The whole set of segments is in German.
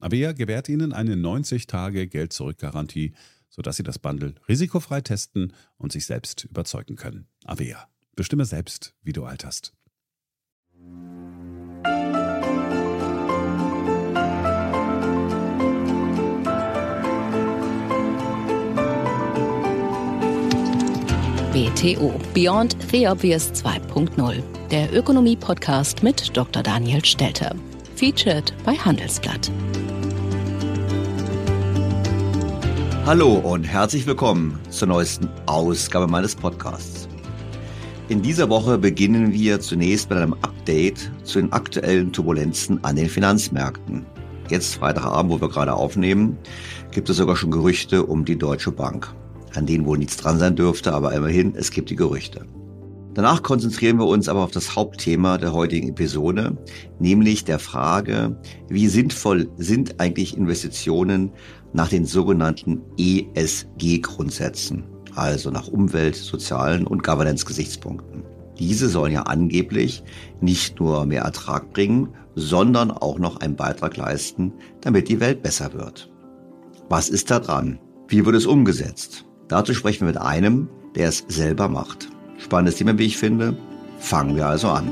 Avea gewährt Ihnen eine 90-Tage-Geld-Zurück-Garantie, sodass Sie das Bundle risikofrei testen und sich selbst überzeugen können. Avea. Bestimme selbst, wie du alterst. BTO Beyond the Obvious 2.0, der Ökonomie-Podcast mit Dr. Daniel Stelter. Featured bei Handelsblatt. Hallo und herzlich willkommen zur neuesten Ausgabe meines Podcasts. In dieser Woche beginnen wir zunächst mit einem Update zu den aktuellen Turbulenzen an den Finanzmärkten. Jetzt Freitagabend, wo wir gerade aufnehmen, gibt es sogar schon Gerüchte um die Deutsche Bank an denen wohl nichts dran sein dürfte, aber immerhin, es gibt die Gerüchte. Danach konzentrieren wir uns aber auf das Hauptthema der heutigen Episode, nämlich der Frage, wie sinnvoll sind eigentlich Investitionen nach den sogenannten ESG-Grundsätzen, also nach Umwelt-, sozialen und Governance-Gesichtspunkten. Diese sollen ja angeblich nicht nur mehr Ertrag bringen, sondern auch noch einen Beitrag leisten, damit die Welt besser wird. Was ist da dran? Wie wird es umgesetzt? Dazu sprechen wir mit einem, der es selber macht. Spannendes Thema, wie ich finde. Fangen wir also an.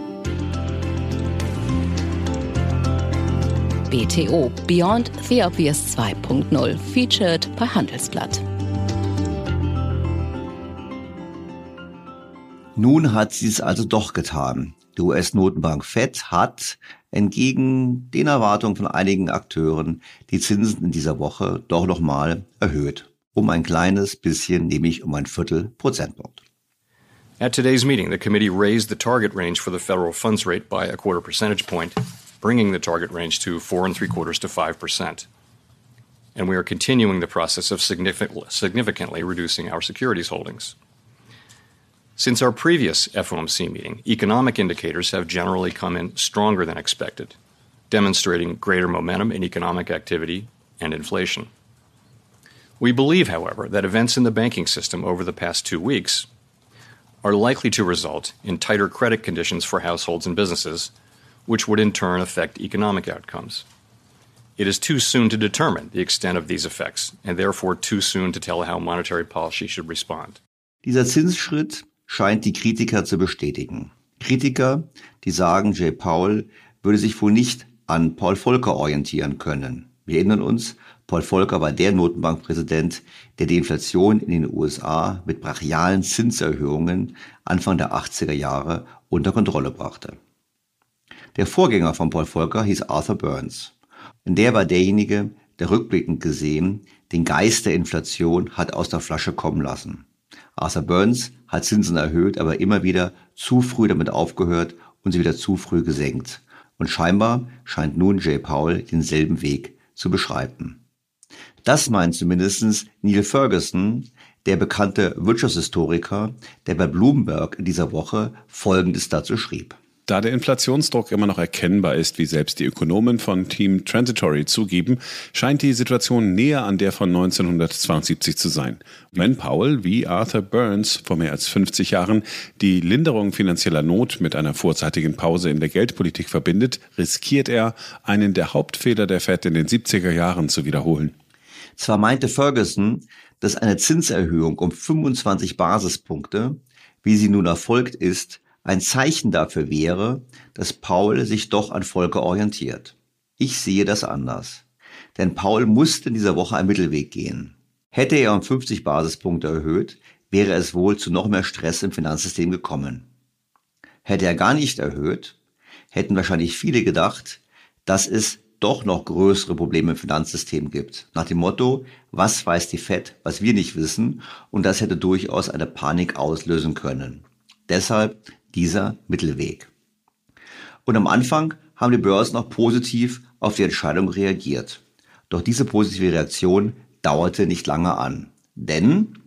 BTO Beyond the Obvious 2.0 featured bei Handelsblatt. Nun hat sie es also doch getan. Die US-Notenbank Fed hat entgegen den Erwartungen von einigen Akteuren die Zinsen in dieser Woche doch nochmal erhöht. um ein kleines bisschen, nämlich um ein Viertel Prozentpunkt. At today's meeting, the committee raised the target range for the federal funds rate by a quarter percentage point, bringing the target range to four and three quarters to five percent. And we are continuing the process of significantly reducing our securities holdings. Since our previous FOMC meeting, economic indicators have generally come in stronger than expected, demonstrating greater momentum in economic activity and inflation. We believe, however, that events in the banking system over the past two weeks are likely to result in tighter credit conditions for households and businesses, which would in turn affect economic outcomes. It is too soon to determine the extent of these effects and therefore too soon to tell how monetary policy should respond. Dieser Zinsschritt scheint die Kritiker zu bestätigen. Kritiker, die sagen, Jay Powell würde sich wohl nicht an Paul Volcker orientieren können. Wir erinnern uns, Paul Volcker war der Notenbankpräsident, der die Inflation in den USA mit brachialen Zinserhöhungen Anfang der 80er Jahre unter Kontrolle brachte. Der Vorgänger von Paul Volcker hieß Arthur Burns. Und der war derjenige, der rückblickend gesehen den Geist der Inflation hat aus der Flasche kommen lassen. Arthur Burns hat Zinsen erhöht, aber immer wieder zu früh damit aufgehört und sie wieder zu früh gesenkt. Und scheinbar scheint nun Jay Powell denselben Weg zu beschreiten. Das meint zumindest Neil Ferguson, der bekannte Wirtschaftshistoriker, der bei Bloomberg in dieser Woche Folgendes dazu schrieb. Da der Inflationsdruck immer noch erkennbar ist, wie selbst die Ökonomen von Team Transitory zugeben, scheint die Situation näher an der von 1972 zu sein. Wenn Powell wie Arthur Burns vor mehr als 50 Jahren die Linderung finanzieller Not mit einer vorzeitigen Pause in der Geldpolitik verbindet, riskiert er, einen der Hauptfehler der Fed in den 70er Jahren zu wiederholen. Zwar meinte Ferguson, dass eine Zinserhöhung um 25 Basispunkte, wie sie nun erfolgt ist, ein Zeichen dafür wäre, dass Paul sich doch an Volker orientiert. Ich sehe das anders. Denn Paul musste in dieser Woche einen Mittelweg gehen. Hätte er um 50 Basispunkte erhöht, wäre es wohl zu noch mehr Stress im Finanzsystem gekommen. Hätte er gar nicht erhöht, hätten wahrscheinlich viele gedacht, dass es doch noch größere Probleme im Finanzsystem gibt. Nach dem Motto, was weiß die Fed, was wir nicht wissen, und das hätte durchaus eine Panik auslösen können. Deshalb dieser Mittelweg. Und am Anfang haben die Börsen noch positiv auf die Entscheidung reagiert. Doch diese positive Reaktion dauerte nicht lange an. Denn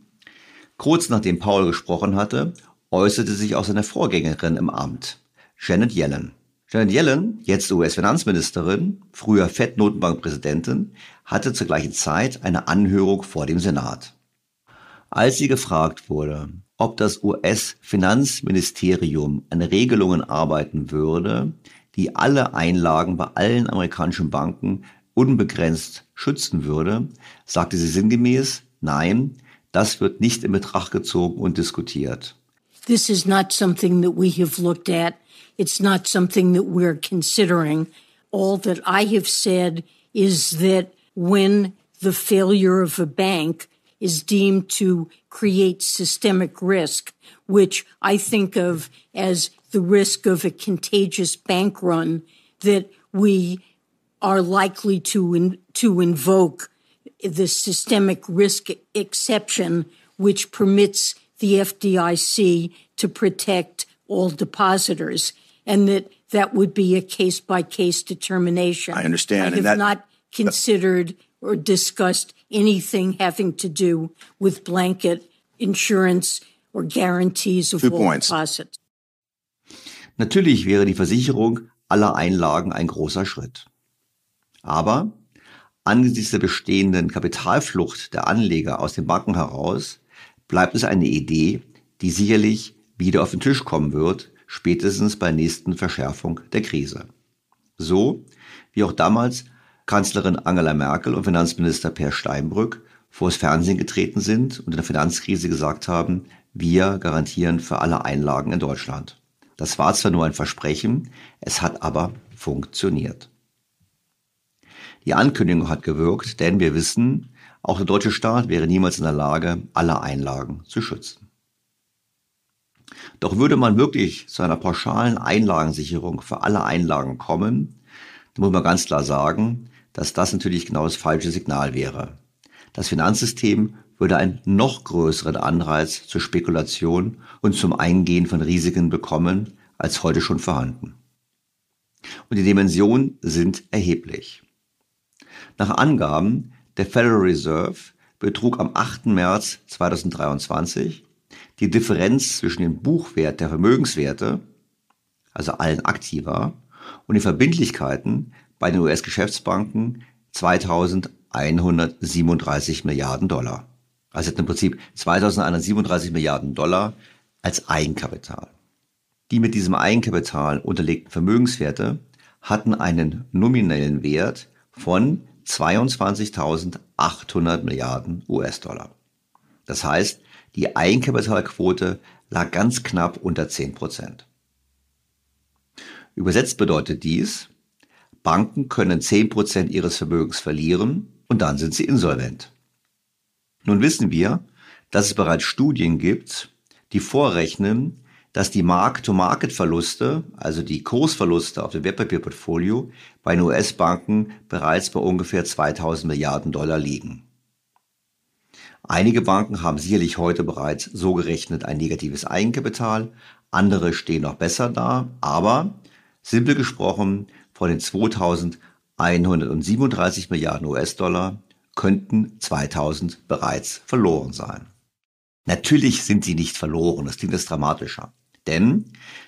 kurz nachdem Paul gesprochen hatte, äußerte sich auch seine Vorgängerin im Amt, Janet Yellen. Janet Yellen, jetzt US-Finanzministerin, früher Fed-Notenbankpräsidentin, hatte zur gleichen Zeit eine Anhörung vor dem Senat. Als sie gefragt wurde, ob das US-Finanzministerium an Regelungen arbeiten würde, die alle Einlagen bei allen amerikanischen Banken unbegrenzt schützen würde, sagte sie sinngemäß, nein, das wird nicht in Betracht gezogen und diskutiert. This is not something that we have looked at It's not something that we're considering. All that I have said is that when the failure of a bank is deemed to create systemic risk, which I think of as the risk of a contagious bank run, that we are likely to in, to invoke the systemic risk exception, which permits the FDIC to protect all depositors and that that would be a case by case determination. I understand. I have that, not considered or discussed anything having to do with blanket insurance or guarantees of all points. deposits. Natürlich wäre die Versicherung aller Einlagen ein großer Schritt. Aber angesichts der bestehenden Kapitalflucht der Anleger aus den Banken heraus bleibt es eine Idee, die sicherlich wieder auf den Tisch kommen wird, spätestens bei nächsten Verschärfung der Krise. So wie auch damals Kanzlerin Angela Merkel und Finanzminister Per Steinbrück vors Fernsehen getreten sind und in der Finanzkrise gesagt haben, wir garantieren für alle Einlagen in Deutschland. Das war zwar nur ein Versprechen, es hat aber funktioniert. Die Ankündigung hat gewirkt, denn wir wissen, auch der deutsche Staat wäre niemals in der Lage, alle Einlagen zu schützen. Doch würde man wirklich zu einer pauschalen Einlagensicherung für alle Einlagen kommen, dann muss man ganz klar sagen, dass das natürlich genau das falsche Signal wäre. Das Finanzsystem würde einen noch größeren Anreiz zur Spekulation und zum Eingehen von Risiken bekommen, als heute schon vorhanden. Und die Dimensionen sind erheblich. Nach Angaben der Federal Reserve betrug am 8. März 2023 die Differenz zwischen dem Buchwert der Vermögenswerte, also allen Aktiva, und den Verbindlichkeiten bei den US-Geschäftsbanken 2000 2137 Milliarden Dollar. Also im Prinzip 2137 Milliarden Dollar als Eigenkapital. Die mit diesem Eigenkapital unterlegten Vermögenswerte hatten einen nominellen Wert von 22.800 Milliarden US-Dollar. Das heißt, die Eigenkapitalquote lag ganz knapp unter 10 Prozent. Übersetzt bedeutet dies, Banken können 10 Prozent ihres Vermögens verlieren und dann sind sie insolvent. Nun wissen wir, dass es bereits Studien gibt, die vorrechnen, dass die Mark-to-Market-Verluste, also die Kursverluste auf dem Wertpapierportfolio, bei den US-Banken bereits bei ungefähr 2000 Milliarden Dollar liegen. Einige Banken haben sicherlich heute bereits so gerechnet ein negatives Eigenkapital, andere stehen noch besser da, aber simpel gesprochen, von den 2137 Milliarden US-Dollar könnten 2000 bereits verloren sein. Natürlich sind sie nicht verloren, das klingt jetzt dramatischer. Denn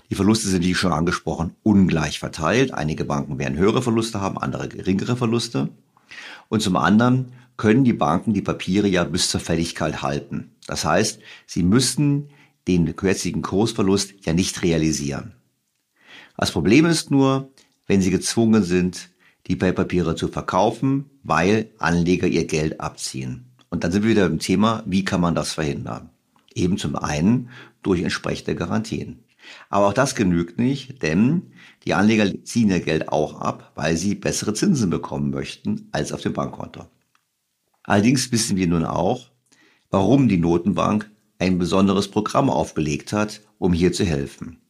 die Verluste sind, wie schon angesprochen, ungleich verteilt. Einige Banken werden höhere Verluste haben, andere geringere Verluste. Und zum anderen können die Banken die Papiere ja bis zur Fälligkeit halten. Das heißt, sie müssen den jetzigen Kursverlust ja nicht realisieren. Das Problem ist nur, wenn sie gezwungen sind, die Papiere zu verkaufen, weil Anleger ihr Geld abziehen. Und dann sind wir wieder im Thema, wie kann man das verhindern? Eben zum einen durch entsprechende Garantien. Aber auch das genügt nicht, denn die Anleger ziehen ihr Geld auch ab, weil sie bessere Zinsen bekommen möchten als auf dem Bankkonto. Allerdings wissen wir nun auch, warum die Notenbank ein besonderes Programm aufgelegt hat, um hier zu helfen.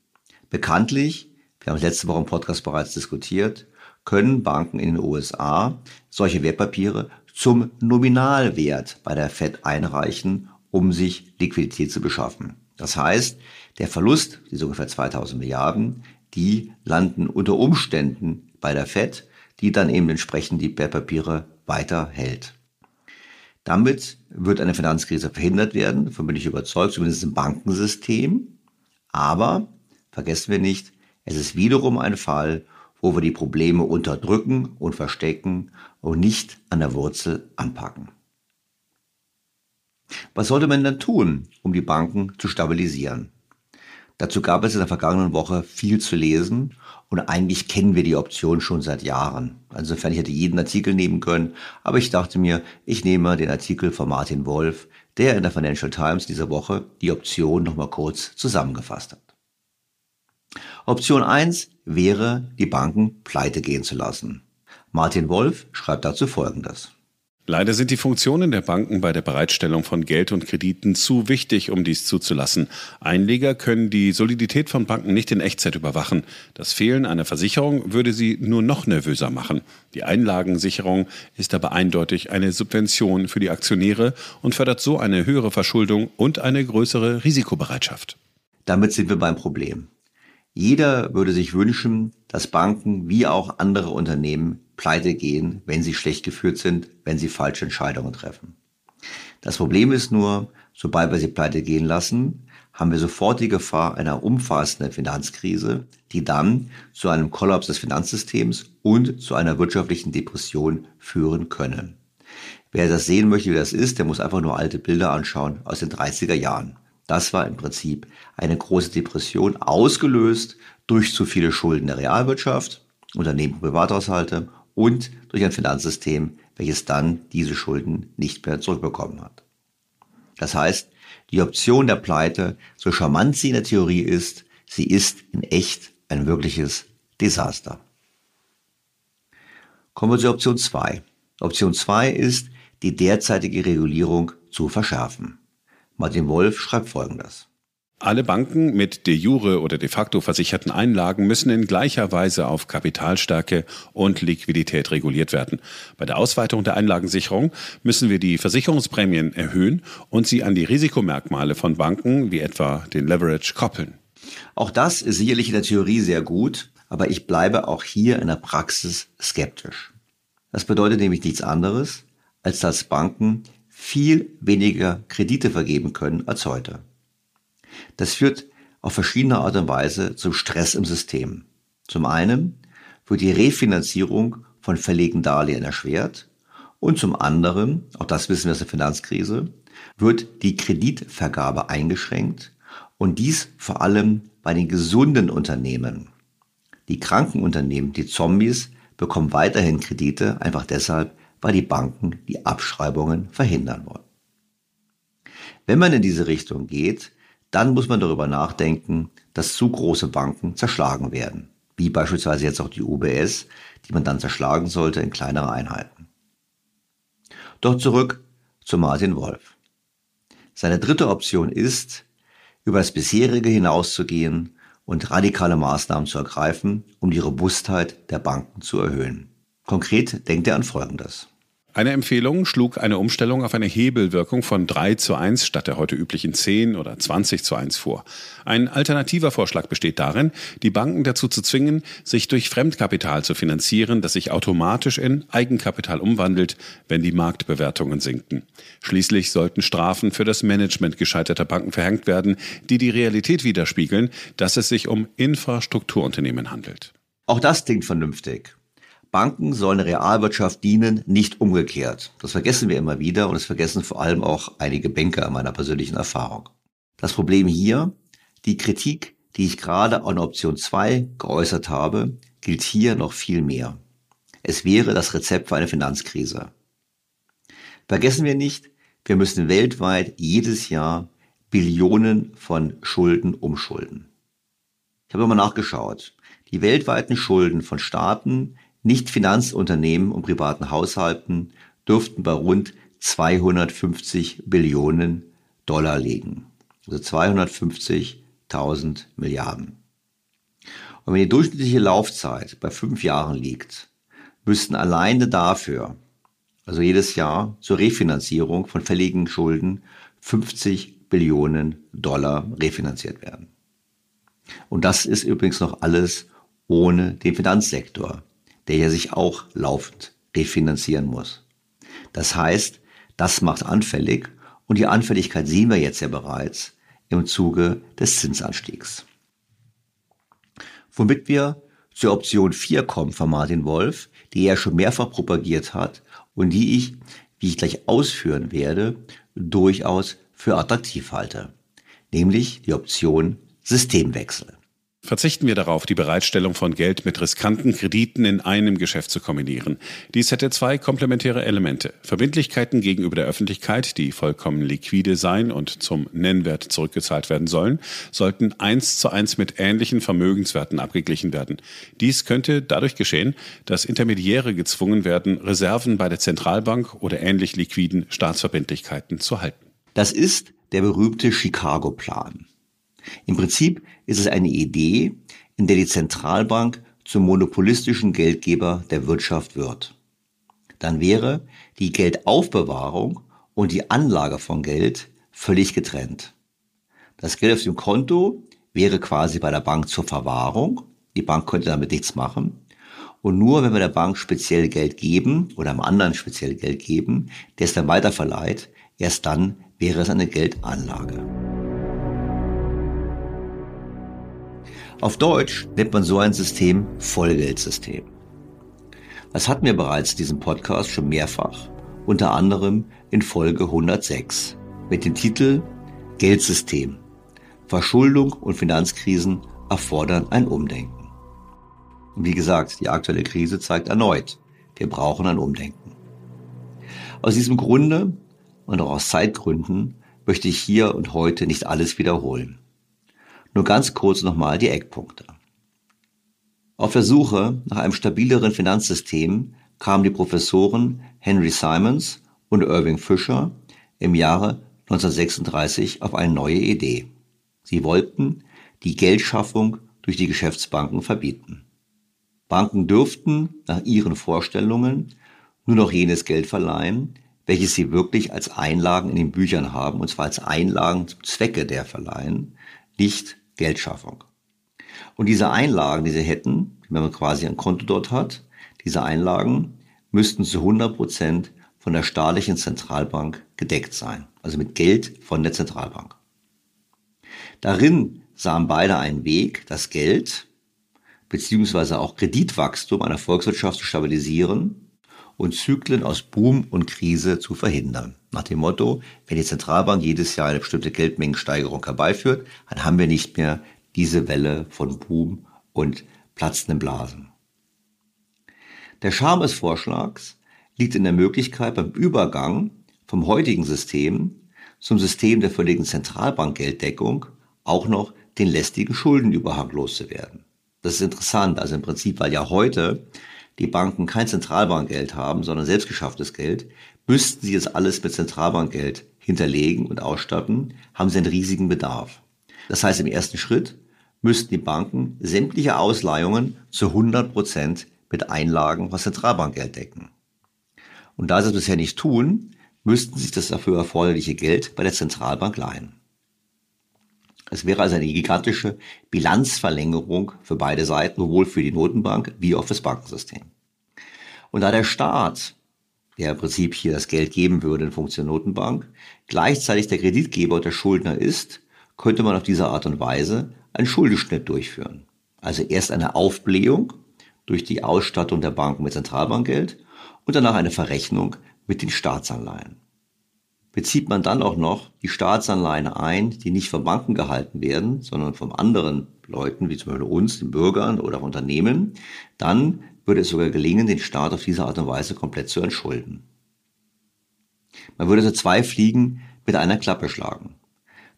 Bekanntlich, wir haben es letzte Woche im Podcast bereits diskutiert, können Banken in den USA solche Wertpapiere zum Nominalwert bei der Fed einreichen, um sich Liquidität zu beschaffen. Das heißt, der Verlust, diese ungefähr 2000 Milliarden, die landen unter Umständen bei der Fed, die dann eben entsprechend die Wertpapiere weiter hält. Damit wird eine Finanzkrise verhindert werden, davon bin ich überzeugt, zumindest im Bankensystem. Aber vergessen wir nicht, es ist wiederum ein Fall, wo wir die Probleme unterdrücken und verstecken und nicht an der Wurzel anpacken. Was sollte man denn tun, um die Banken zu stabilisieren? Dazu gab es in der vergangenen Woche viel zu lesen und eigentlich kennen wir die Option schon seit Jahren. Insofern ich hätte jeden Artikel nehmen können, aber ich dachte mir, ich nehme den Artikel von Martin Wolf, der in der Financial Times diese Woche die Option nochmal kurz zusammengefasst hat. Option 1 wäre, die Banken pleite gehen zu lassen. Martin Wolf schreibt dazu Folgendes. Leider sind die Funktionen der Banken bei der Bereitstellung von Geld und Krediten zu wichtig, um dies zuzulassen. Einleger können die Solidität von Banken nicht in Echtzeit überwachen. Das Fehlen einer Versicherung würde sie nur noch nervöser machen. Die Einlagensicherung ist aber eindeutig eine Subvention für die Aktionäre und fördert so eine höhere Verschuldung und eine größere Risikobereitschaft. Damit sind wir beim Problem. Jeder würde sich wünschen, dass Banken wie auch andere Unternehmen pleite gehen, wenn sie schlecht geführt sind, wenn sie falsche Entscheidungen treffen. Das Problem ist nur, sobald wir sie pleite gehen lassen, haben wir sofort die Gefahr einer umfassenden Finanzkrise, die dann zu einem Kollaps des Finanzsystems und zu einer wirtschaftlichen Depression führen können. Wer das sehen möchte, wie das ist, der muss einfach nur alte Bilder anschauen aus den 30er Jahren. Das war im Prinzip eine große Depression, ausgelöst durch zu viele Schulden der Realwirtschaft, Unternehmen und Privathaushalte und durch ein Finanzsystem, welches dann diese Schulden nicht mehr zurückbekommen hat. Das heißt, die Option der Pleite, so charmant sie in der Theorie ist, sie ist in echt ein wirkliches Desaster. Kommen wir zur Option 2. Option 2 ist, die derzeitige Regulierung zu verschärfen. Martin Wolf schreibt Folgendes. Alle Banken mit de jure oder de facto versicherten Einlagen müssen in gleicher Weise auf Kapitalstärke und Liquidität reguliert werden. Bei der Ausweitung der Einlagensicherung müssen wir die Versicherungsprämien erhöhen und sie an die Risikomerkmale von Banken wie etwa den Leverage koppeln. Auch das ist sicherlich in der Theorie sehr gut, aber ich bleibe auch hier in der Praxis skeptisch. Das bedeutet nämlich nichts anderes, als dass Banken viel weniger Kredite vergeben können als heute. Das führt auf verschiedene Art und Weise zum Stress im System. Zum einen wird die Refinanzierung von fälligen Darlehen erschwert Und zum anderen, auch das wissen wir aus der Finanzkrise, wird die Kreditvergabe eingeschränkt und dies vor allem bei den gesunden Unternehmen. Die kranken Unternehmen, die Zombies, bekommen weiterhin Kredite, einfach deshalb, weil die Banken die Abschreibungen verhindern wollen. Wenn man in diese Richtung geht, dann muss man darüber nachdenken, dass zu große Banken zerschlagen werden, wie beispielsweise jetzt auch die UBS, die man dann zerschlagen sollte in kleinere Einheiten. Doch zurück zu Martin Wolf. Seine dritte Option ist, über das bisherige hinauszugehen und radikale Maßnahmen zu ergreifen, um die Robustheit der Banken zu erhöhen. Konkret denkt er an Folgendes. Eine Empfehlung schlug eine Umstellung auf eine Hebelwirkung von 3 zu 1 statt der heute üblichen 10 oder 20 zu 1 vor. Ein alternativer Vorschlag besteht darin, die Banken dazu zu zwingen, sich durch Fremdkapital zu finanzieren, das sich automatisch in Eigenkapital umwandelt, wenn die Marktbewertungen sinken. Schließlich sollten Strafen für das Management gescheiterter Banken verhängt werden, die die Realität widerspiegeln, dass es sich um Infrastrukturunternehmen handelt. Auch das klingt vernünftig. Banken sollen der Realwirtschaft dienen, nicht umgekehrt. Das vergessen wir immer wieder und es vergessen vor allem auch einige Banker in meiner persönlichen Erfahrung. Das Problem hier, die Kritik, die ich gerade an Option 2 geäußert habe, gilt hier noch viel mehr. Es wäre das Rezept für eine Finanzkrise. Vergessen wir nicht, wir müssen weltweit jedes Jahr Billionen von Schulden umschulden. Ich habe mal nachgeschaut. Die weltweiten Schulden von Staaten nicht Finanzunternehmen und privaten Haushalten dürften bei rund 250 Billionen Dollar liegen. Also 250.000 Milliarden. Und wenn die durchschnittliche Laufzeit bei fünf Jahren liegt, müssten alleine dafür, also jedes Jahr zur Refinanzierung von fälligen Schulden, 50 Billionen Dollar refinanziert werden. Und das ist übrigens noch alles ohne den Finanzsektor, der ja sich auch laufend refinanzieren muss. Das heißt, das macht anfällig und die Anfälligkeit sehen wir jetzt ja bereits im Zuge des Zinsanstiegs. Womit wir zur Option 4 kommen von Martin Wolf, die er schon mehrfach propagiert hat und die ich, wie ich gleich ausführen werde, durchaus für attraktiv halte, nämlich die Option Systemwechsel. Verzichten wir darauf, die Bereitstellung von Geld mit riskanten Krediten in einem Geschäft zu kombinieren. Dies hätte zwei komplementäre Elemente. Verbindlichkeiten gegenüber der Öffentlichkeit, die vollkommen liquide sein und zum Nennwert zurückgezahlt werden sollen, sollten eins zu eins mit ähnlichen Vermögenswerten abgeglichen werden. Dies könnte dadurch geschehen, dass Intermediäre gezwungen werden, Reserven bei der Zentralbank oder ähnlich liquiden Staatsverbindlichkeiten zu halten. Das ist der berühmte Chicago-Plan. Im Prinzip ist es eine Idee, in der die Zentralbank zum monopolistischen Geldgeber der Wirtschaft wird. Dann wäre die Geldaufbewahrung und die Anlage von Geld völlig getrennt. Das Geld auf dem Konto wäre quasi bei der Bank zur Verwahrung. Die Bank könnte damit nichts machen. Und nur wenn wir der Bank speziell Geld geben oder einem anderen speziell Geld geben, der es dann weiterverleiht, erst dann wäre es eine Geldanlage. Auf Deutsch nennt man so ein System Vollgeldsystem. Das hatten wir bereits in diesem Podcast schon mehrfach, unter anderem in Folge 106 mit dem Titel Geldsystem. Verschuldung und Finanzkrisen erfordern ein Umdenken. Und wie gesagt, die aktuelle Krise zeigt erneut, wir brauchen ein Umdenken. Aus diesem Grunde und auch aus Zeitgründen möchte ich hier und heute nicht alles wiederholen. Nur ganz kurz nochmal die Eckpunkte. Auf der Suche nach einem stabileren Finanzsystem kamen die Professoren Henry Simons und Irving Fisher im Jahre 1936 auf eine neue Idee. Sie wollten die Geldschaffung durch die Geschäftsbanken verbieten. Banken dürften nach ihren Vorstellungen nur noch jenes Geld verleihen, welches sie wirklich als Einlagen in den Büchern haben, und zwar als Einlagen zum Zwecke der Verleihen, nicht Geldschaffung. Und diese Einlagen, die sie hätten, wenn man quasi ein Konto dort hat, diese Einlagen müssten zu 100 Prozent von der staatlichen Zentralbank gedeckt sein, also mit Geld von der Zentralbank. Darin sahen beide einen Weg, das Geld beziehungsweise auch Kreditwachstum einer Volkswirtschaft zu stabilisieren und Zyklen aus Boom und Krise zu verhindern. Nach dem Motto, wenn die Zentralbank jedes Jahr eine bestimmte Geldmengensteigerung herbeiführt, dann haben wir nicht mehr diese Welle von Boom und platzenden Blasen. Der Charme des Vorschlags liegt in der Möglichkeit beim Übergang vom heutigen System zum System der völligen Zentralbankgelddeckung auch noch den lästigen Schuldenüberhang loszuwerden. Das ist interessant, also im Prinzip, weil ja heute die Banken kein Zentralbankgeld haben, sondern selbstgeschafftes Geld, müssten sie jetzt alles mit Zentralbankgeld hinterlegen und ausstatten, haben sie einen riesigen Bedarf. Das heißt, im ersten Schritt müssten die Banken sämtliche Ausleihungen zu 100 Prozent mit Einlagen aus Zentralbankgeld decken. Und da sie das bisher nicht tun, müssten sie sich das dafür erforderliche Geld bei der Zentralbank leihen. Es wäre also eine gigantische Bilanzverlängerung für beide Seiten, sowohl für die Notenbank wie auch fürs Bankensystem. Und da der Staat, der im Prinzip hier das Geld geben würde in Funktion Notenbank, gleichzeitig der Kreditgeber und der Schuldner ist, könnte man auf diese Art und Weise einen Schuldenschnitt durchführen. Also erst eine Aufblähung durch die Ausstattung der Banken mit Zentralbankgeld und danach eine Verrechnung mit den Staatsanleihen bezieht man dann auch noch die Staatsanleihen ein, die nicht von Banken gehalten werden, sondern von anderen Leuten, wie zum Beispiel uns, den Bürgern oder Unternehmen, dann würde es sogar gelingen, den Staat auf diese Art und Weise komplett zu entschulden. Man würde also zwei Fliegen mit einer Klappe schlagen.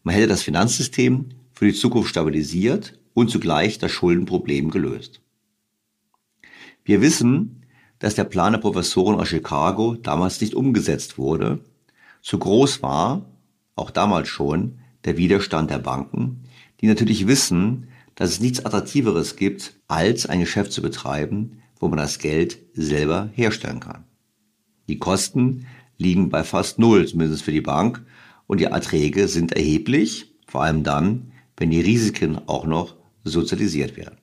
Man hätte das Finanzsystem für die Zukunft stabilisiert und zugleich das Schuldenproblem gelöst. Wir wissen, dass der Plan der Professoren aus Chicago damals nicht umgesetzt wurde zu groß war, auch damals schon, der Widerstand der Banken, die natürlich wissen, dass es nichts Attraktiveres gibt, als ein Geschäft zu betreiben, wo man das Geld selber herstellen kann. Die Kosten liegen bei fast null, zumindest für die Bank, und die Erträge sind erheblich, vor allem dann, wenn die Risiken auch noch sozialisiert werden.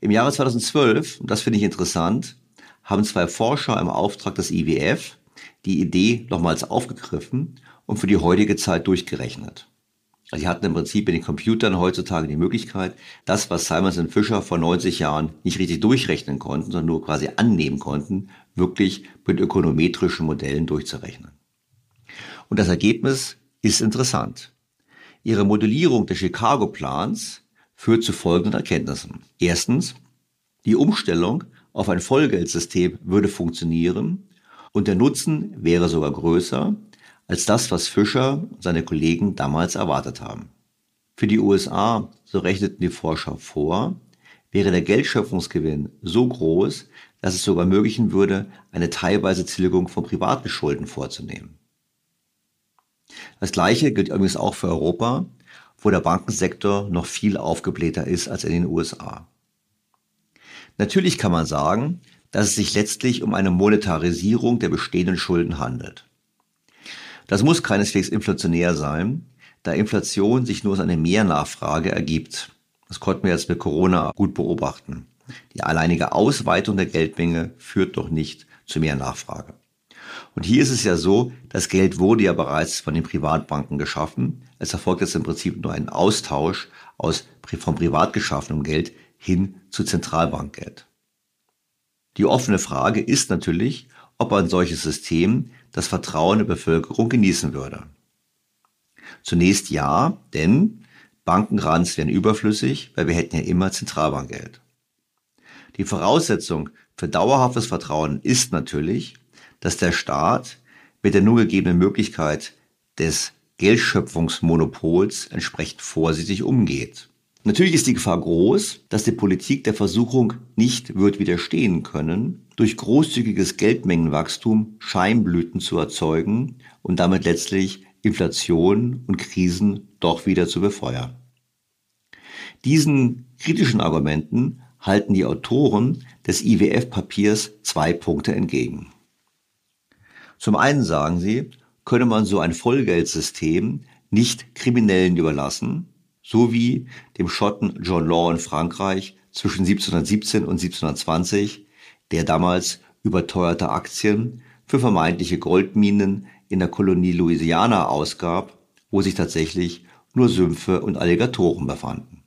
Im Jahre 2012, und das finde ich interessant, haben zwei Forscher im Auftrag des IWF die Idee nochmals aufgegriffen und für die heutige Zeit durchgerechnet. Also sie hatten im Prinzip in den Computern heutzutage die Möglichkeit, das, was Simons und Fischer vor 90 Jahren nicht richtig durchrechnen konnten, sondern nur quasi annehmen konnten, wirklich mit ökonometrischen Modellen durchzurechnen. Und das Ergebnis ist interessant. Ihre Modellierung des Chicago-Plans führt zu folgenden Erkenntnissen. Erstens, die Umstellung auf ein Vollgeldsystem würde funktionieren, und der Nutzen wäre sogar größer als das, was Fischer und seine Kollegen damals erwartet haben. Für die USA, so rechneten die Forscher vor, wäre der Geldschöpfungsgewinn so groß, dass es sogar möglichen würde, eine teilweise Tilgung von privaten Schulden vorzunehmen. Das Gleiche gilt übrigens auch für Europa, wo der Bankensektor noch viel aufgeblähter ist als in den USA. Natürlich kann man sagen, dass es sich letztlich um eine Monetarisierung der bestehenden Schulden handelt. Das muss keineswegs inflationär sein, da Inflation sich nur aus einer Mehrnachfrage ergibt. Das konnten wir jetzt mit Corona gut beobachten. Die alleinige Ausweitung der Geldmenge führt doch nicht zu mehr Nachfrage. Und hier ist es ja so, das Geld wurde ja bereits von den Privatbanken geschaffen. Es erfolgt jetzt im Prinzip nur ein Austausch aus vom privat geschaffenem Geld hin zu Zentralbankgeld. Die offene Frage ist natürlich, ob ein solches System das Vertrauen der Bevölkerung genießen würde. Zunächst ja, denn Bankenrans wären überflüssig, weil wir hätten ja immer Zentralbankgeld. Die Voraussetzung für dauerhaftes Vertrauen ist natürlich, dass der Staat mit der nur gegebenen Möglichkeit des Geldschöpfungsmonopols entsprechend vorsichtig umgeht. Natürlich ist die Gefahr groß, dass die Politik der Versuchung nicht wird widerstehen können, durch großzügiges Geldmengenwachstum Scheinblüten zu erzeugen und damit letztlich Inflation und Krisen doch wieder zu befeuern. Diesen kritischen Argumenten halten die Autoren des IWF-Papiers zwei Punkte entgegen. Zum einen sagen sie, könne man so ein Vollgeldsystem nicht Kriminellen überlassen, so wie dem Schotten John Law in Frankreich zwischen 1717 und 1720, der damals überteuerte Aktien für vermeintliche Goldminen in der Kolonie Louisiana ausgab, wo sich tatsächlich nur Sümpfe und Alligatoren befanden.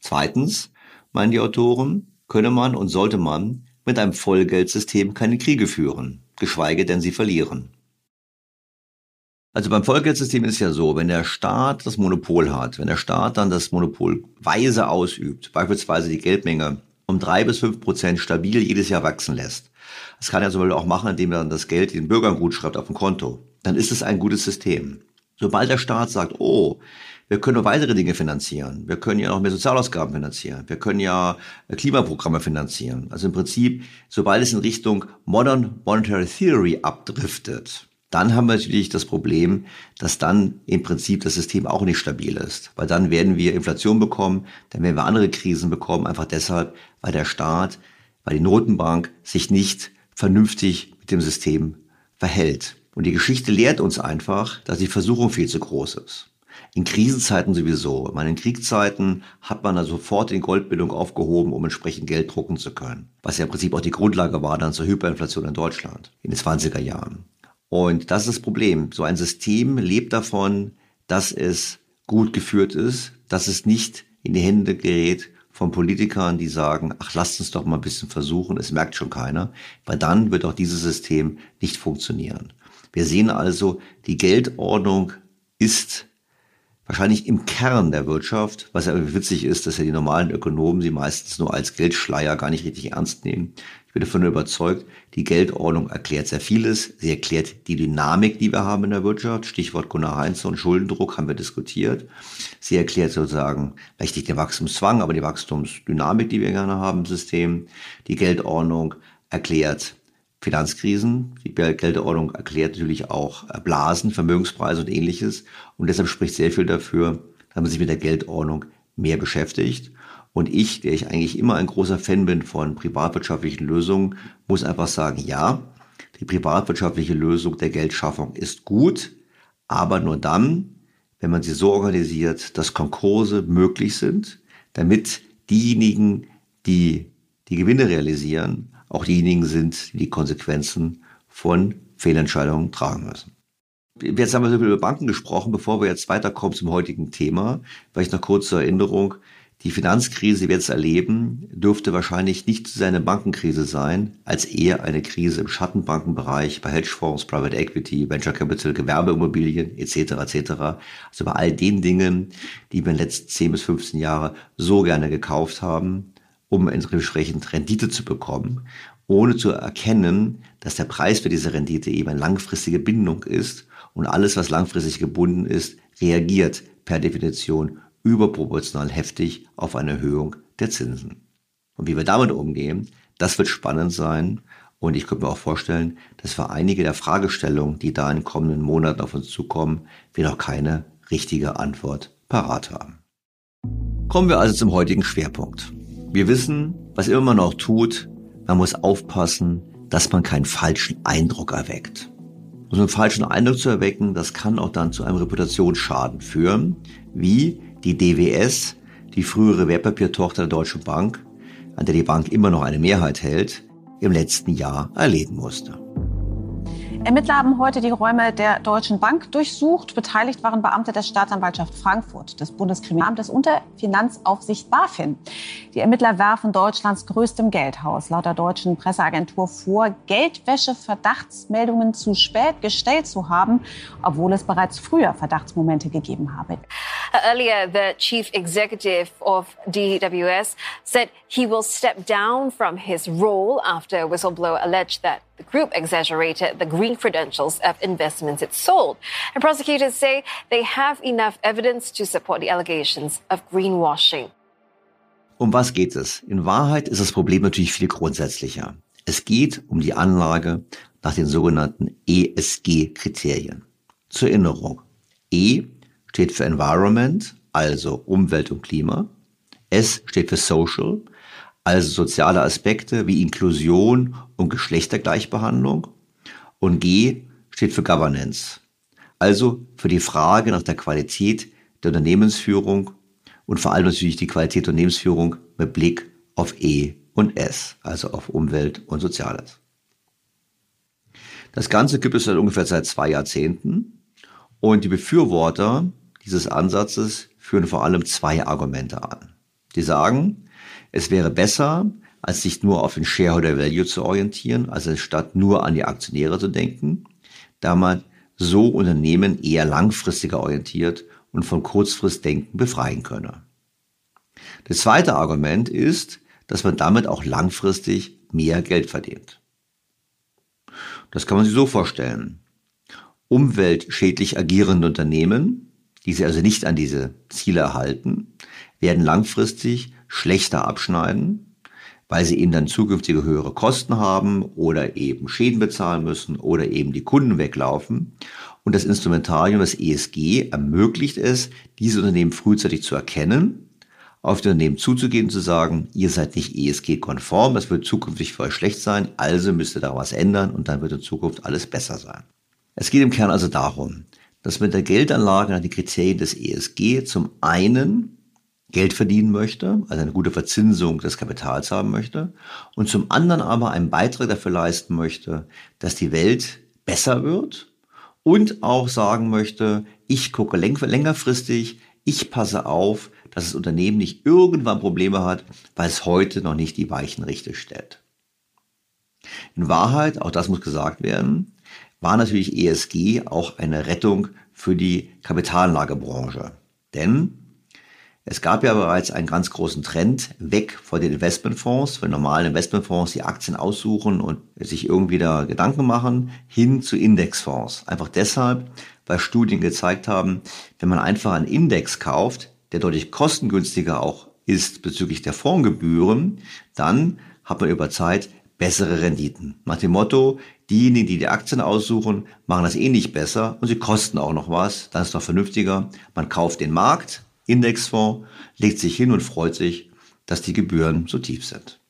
Zweitens, meinen die Autoren, könne man und sollte man mit einem Vollgeldsystem keine Kriege führen, geschweige denn sie verlieren. Also beim Vollgeldsystem ist es ja so, wenn der Staat das Monopol hat, wenn der Staat dann das Monopol weise ausübt, beispielsweise die Geldmenge um drei bis fünf Prozent stabil jedes Jahr wachsen lässt, das kann er zum Beispiel auch machen, indem er dann das Geld den Bürgern gut schreibt auf dem Konto, dann ist es ein gutes System. Sobald der Staat sagt, oh, wir können noch weitere Dinge finanzieren. Wir können ja noch mehr Sozialausgaben finanzieren. Wir können ja Klimaprogramme finanzieren. Also im Prinzip, sobald es in Richtung Modern Monetary Theory abdriftet, dann haben wir natürlich das Problem, dass dann im Prinzip das System auch nicht stabil ist. Weil dann werden wir Inflation bekommen, dann werden wir andere Krisen bekommen, einfach deshalb, weil der Staat, weil die Notenbank sich nicht vernünftig mit dem System verhält. Und die Geschichte lehrt uns einfach, dass die Versuchung viel zu groß ist. In Krisenzeiten sowieso. Ich meine, in Kriegszeiten hat man da sofort die Goldbildung aufgehoben, um entsprechend Geld drucken zu können. Was ja im Prinzip auch die Grundlage war dann zur Hyperinflation in Deutschland in den 20er Jahren. Und das ist das Problem. So ein System lebt davon, dass es gut geführt ist, dass es nicht in die Hände gerät von Politikern, die sagen, ach, lasst uns doch mal ein bisschen versuchen, es merkt schon keiner, weil dann wird auch dieses System nicht funktionieren. Wir sehen also, die Geldordnung ist wahrscheinlich im Kern der Wirtschaft, was ja witzig ist, dass ja die normalen Ökonomen sie meistens nur als Geldschleier gar nicht richtig ernst nehmen. Ich bin davon überzeugt, die Geldordnung erklärt sehr vieles. Sie erklärt die Dynamik, die wir haben in der Wirtschaft. Stichwort Gunnar Heinz und Schuldendruck haben wir diskutiert. Sie erklärt sozusagen nicht den Wachstumszwang, aber die Wachstumsdynamik, die wir gerne haben im System. Die Geldordnung erklärt Finanzkrisen. Die Geldordnung erklärt natürlich auch äh, Blasen, Vermögenspreise und ähnliches. Und deshalb spricht sehr viel dafür, dass man sich mit der Geldordnung mehr beschäftigt. Und ich, der ich eigentlich immer ein großer Fan bin von privatwirtschaftlichen Lösungen, muss einfach sagen, ja, die privatwirtschaftliche Lösung der Geldschaffung ist gut, aber nur dann, wenn man sie so organisiert, dass Konkurse möglich sind, damit diejenigen, die die Gewinne realisieren, auch diejenigen sind, die die Konsequenzen von Fehlentscheidungen tragen müssen. Jetzt haben wir über Banken gesprochen, bevor wir jetzt weiterkommen zum heutigen Thema. Vielleicht noch kurz zur Erinnerung. Die Finanzkrise, die wir jetzt erleben, dürfte wahrscheinlich nicht zu seiner Bankenkrise sein, als eher eine Krise im Schattenbankenbereich, bei Hedgefonds, Private Equity, Venture Capital, Gewerbeimmobilien etc. etc. Also bei all den Dingen, die wir in den letzten 10 bis 15 Jahren so gerne gekauft haben um entsprechend Rendite zu bekommen, ohne zu erkennen, dass der Preis für diese Rendite eben eine langfristige Bindung ist und alles, was langfristig gebunden ist, reagiert per Definition überproportional heftig auf eine Erhöhung der Zinsen. Und wie wir damit umgehen, das wird spannend sein. Und ich könnte mir auch vorstellen, dass für einige der Fragestellungen, die da in den kommenden Monaten auf uns zukommen, wir noch keine richtige Antwort parat haben. Kommen wir also zum heutigen Schwerpunkt. Wir wissen, was immer man auch tut, man muss aufpassen, dass man keinen falschen Eindruck erweckt. Und so einen falschen Eindruck zu erwecken, das kann auch dann zu einem Reputationsschaden führen, wie die DWS, die frühere Wertpapiertochter der Deutschen Bank, an der die Bank immer noch eine Mehrheit hält, im letzten Jahr erleben musste. Ermittler haben heute die Räume der Deutschen Bank durchsucht. Beteiligt waren Beamte der Staatsanwaltschaft Frankfurt, des Bundeskriminalamtes und der Finanzaufsicht BaFin. Die Ermittler werfen Deutschlands größtem Geldhaus laut der deutschen Presseagentur vor, Geldwäsche-Verdachtsmeldungen zu spät gestellt zu haben, obwohl es bereits früher Verdachtsmomente gegeben habe. Earlier, the chief executive of DWS said he will step down from his role after a whistleblower alleged that the group exaggerated the green credentials of investments it sold. And prosecutors say they have enough evidence to support the allegations of greenwashing. Um was geht es? In Wahrheit ist das Problem natürlich viel grundsätzlicher. Es geht um die Anlage nach den sogenannten ESG-Kriterien. Zur Erinnerung. E steht für Environment, also Umwelt und Klima. S steht für Social, also soziale Aspekte wie Inklusion und Geschlechtergleichbehandlung. Und G steht für Governance, also für die Frage nach der Qualität der Unternehmensführung und vor allem natürlich die Qualität der Unternehmensführung mit Blick auf E und S, also auf Umwelt und Soziales. Das Ganze gibt es seit ungefähr seit zwei Jahrzehnten und die Befürworter dieses Ansatzes führen vor allem zwei Argumente an. Die sagen, es wäre besser, als sich nur auf den Shareholder Value zu orientieren, also statt nur an die Aktionäre zu denken, da man so Unternehmen eher langfristiger orientiert und von Kurzfristdenken befreien könne. Das zweite Argument ist, dass man damit auch langfristig mehr Geld verdient. Das kann man sich so vorstellen. Umweltschädlich agierende Unternehmen, die sich also nicht an diese Ziele erhalten, werden langfristig schlechter abschneiden, weil sie eben dann zukünftige höhere Kosten haben oder eben Schäden bezahlen müssen oder eben die Kunden weglaufen. Und das Instrumentarium, das ESG, ermöglicht es, diese Unternehmen frühzeitig zu erkennen, auf die Unternehmen zuzugehen, zu sagen, ihr seid nicht ESG-konform, das wird zukünftig für euch schlecht sein, also müsst ihr da was ändern und dann wird in Zukunft alles besser sein. Es geht im Kern also darum, dass mit der Geldanlage nach den Kriterien des ESG zum einen Geld verdienen möchte, also eine gute Verzinsung des Kapitals haben möchte und zum anderen aber einen Beitrag dafür leisten möchte, dass die Welt besser wird und auch sagen möchte, ich gucke längerfristig, ich passe auf, dass das Unternehmen nicht irgendwann Probleme hat, weil es heute noch nicht die Weichen richtig stellt. In Wahrheit, auch das muss gesagt werden, war natürlich ESG auch eine Rettung für die Kapitalanlagebranche. Denn es gab ja bereits einen ganz großen Trend weg von den Investmentfonds, von normalen Investmentfonds, die Aktien aussuchen und sich irgendwie da Gedanken machen, hin zu Indexfonds. Einfach deshalb, weil Studien gezeigt haben, wenn man einfach einen Index kauft, der deutlich kostengünstiger auch ist bezüglich der Fondsgebühren, dann hat man über Zeit bessere Renditen. Nach dem Motto, diejenigen, die die Aktien aussuchen, machen das eh nicht besser und sie kosten auch noch was, dann ist doch vernünftiger. Man kauft den Markt, Indexfonds, legt sich hin und freut sich, dass die Gebühren so tief sind.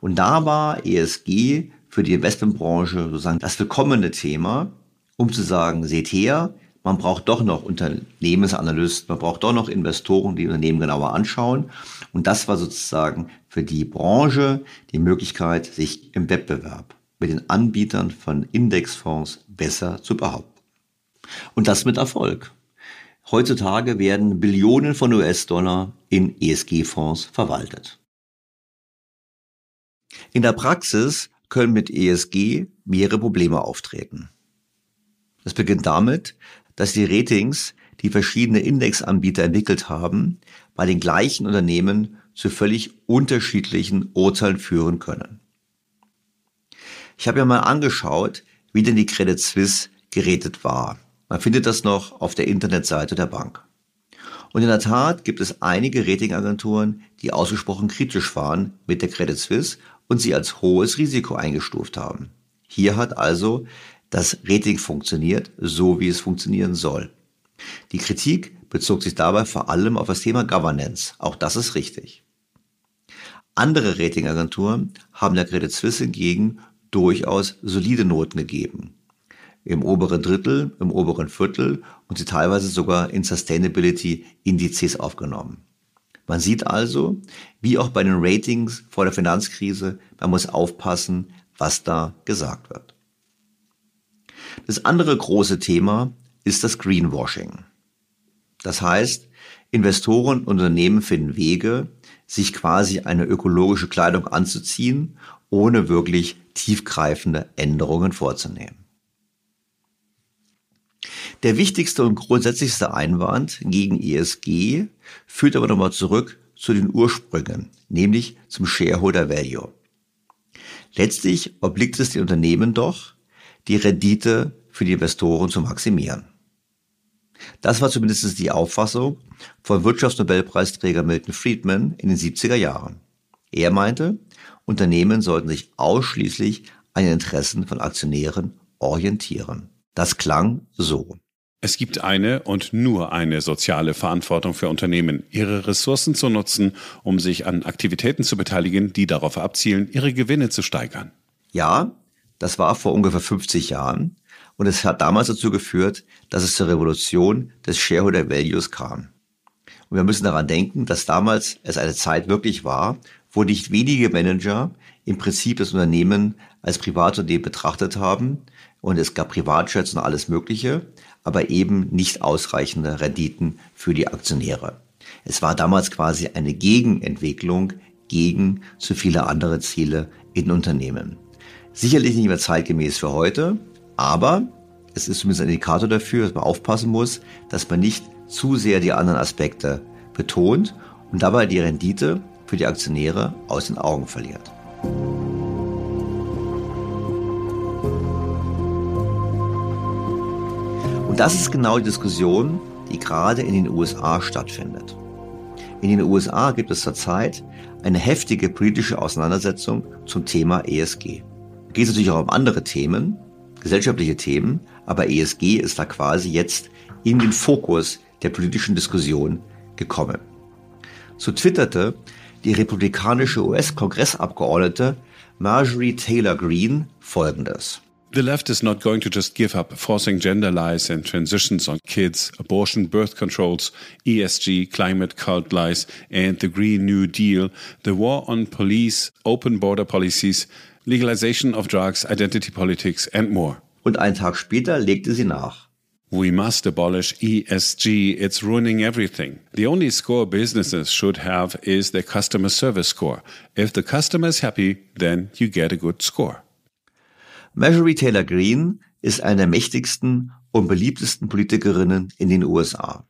Und da war ESG für die Investmentbranche sozusagen das willkommene Thema, um zu sagen, seht her, man braucht doch noch Unternehmensanalysten, man braucht doch noch Investoren, die Unternehmen genauer anschauen. Und das war sozusagen für die Branche die Möglichkeit, sich im Wettbewerb mit den Anbietern von Indexfonds besser zu behaupten. Und das mit Erfolg. Heutzutage werden Billionen von US-Dollar in ESG-Fonds verwaltet. In der Praxis können mit ESG mehrere Probleme auftreten. Das beginnt damit, dass die Ratings, die verschiedene Indexanbieter entwickelt haben, bei den gleichen Unternehmen zu völlig unterschiedlichen Urteilen führen können. Ich habe ja mal angeschaut, wie denn die Credit Suisse gerätet war. Man findet das noch auf der Internetseite der Bank. Und in der Tat gibt es einige Ratingagenturen, die ausgesprochen kritisch waren mit der Credit Suisse und sie als hohes Risiko eingestuft haben. Hier hat also das Rating funktioniert, so wie es funktionieren soll. Die Kritik bezog sich dabei vor allem auf das Thema Governance. Auch das ist richtig. Andere Ratingagenturen haben der Credit Suisse hingegen durchaus solide Noten gegeben im oberen Drittel, im oberen Viertel und sie teilweise sogar in Sustainability-Indizes aufgenommen. Man sieht also, wie auch bei den Ratings vor der Finanzkrise, man muss aufpassen, was da gesagt wird. Das andere große Thema ist das Greenwashing. Das heißt, Investoren und Unternehmen finden Wege, sich quasi eine ökologische Kleidung anzuziehen, ohne wirklich tiefgreifende Änderungen vorzunehmen. Der wichtigste und grundsätzlichste Einwand gegen ESG führt aber nochmal zurück zu den Ursprüngen, nämlich zum Shareholder Value. Letztlich obliegt es den Unternehmen doch, die Rendite für die Investoren zu maximieren. Das war zumindest die Auffassung von Wirtschaftsnobelpreisträger Milton Friedman in den 70er Jahren. Er meinte, Unternehmen sollten sich ausschließlich an den Interessen von Aktionären orientieren. Das klang so. Es gibt eine und nur eine soziale Verantwortung für Unternehmen, ihre Ressourcen zu nutzen, um sich an Aktivitäten zu beteiligen, die darauf abzielen, ihre Gewinne zu steigern. Ja, das war vor ungefähr 50 Jahren und es hat damals dazu geführt, dass es zur Revolution des Shareholder Values kam. Und wir müssen daran denken, dass damals es eine Zeit wirklich war, wo nicht wenige Manager im Prinzip das Unternehmen als Privatunternehmen betrachtet haben und es gab Privatschätze und alles Mögliche, aber eben nicht ausreichende Renditen für die Aktionäre. Es war damals quasi eine Gegenentwicklung gegen zu viele andere Ziele in Unternehmen. Sicherlich nicht mehr zeitgemäß für heute, aber es ist zumindest ein Indikator dafür, dass man aufpassen muss, dass man nicht zu sehr die anderen Aspekte betont und dabei die Rendite für die Aktionäre aus den Augen verliert. Und das ist genau die Diskussion, die gerade in den USA stattfindet. In den USA gibt es zurzeit eine heftige politische Auseinandersetzung zum Thema ESG. Geht es natürlich auch um andere Themen, gesellschaftliche Themen, aber ESG ist da quasi jetzt in den Fokus der politischen Diskussion gekommen. So twitterte die republikanische US-Kongressabgeordnete Marjorie Taylor Greene folgendes. The left is not going to just give up forcing gender lies and transitions on kids, abortion, birth controls, ESG, climate cult lies, and the Green New Deal, the war on police, open border policies, legalization of drugs, identity politics, and more. Und einen Tag später legte sie nach. We must abolish ESG. It's ruining everything. The only score businesses should have is their customer service score. If the customer is happy, then you get a good score. Marjorie Taylor Greene ist eine der mächtigsten und beliebtesten Politikerinnen in den USA.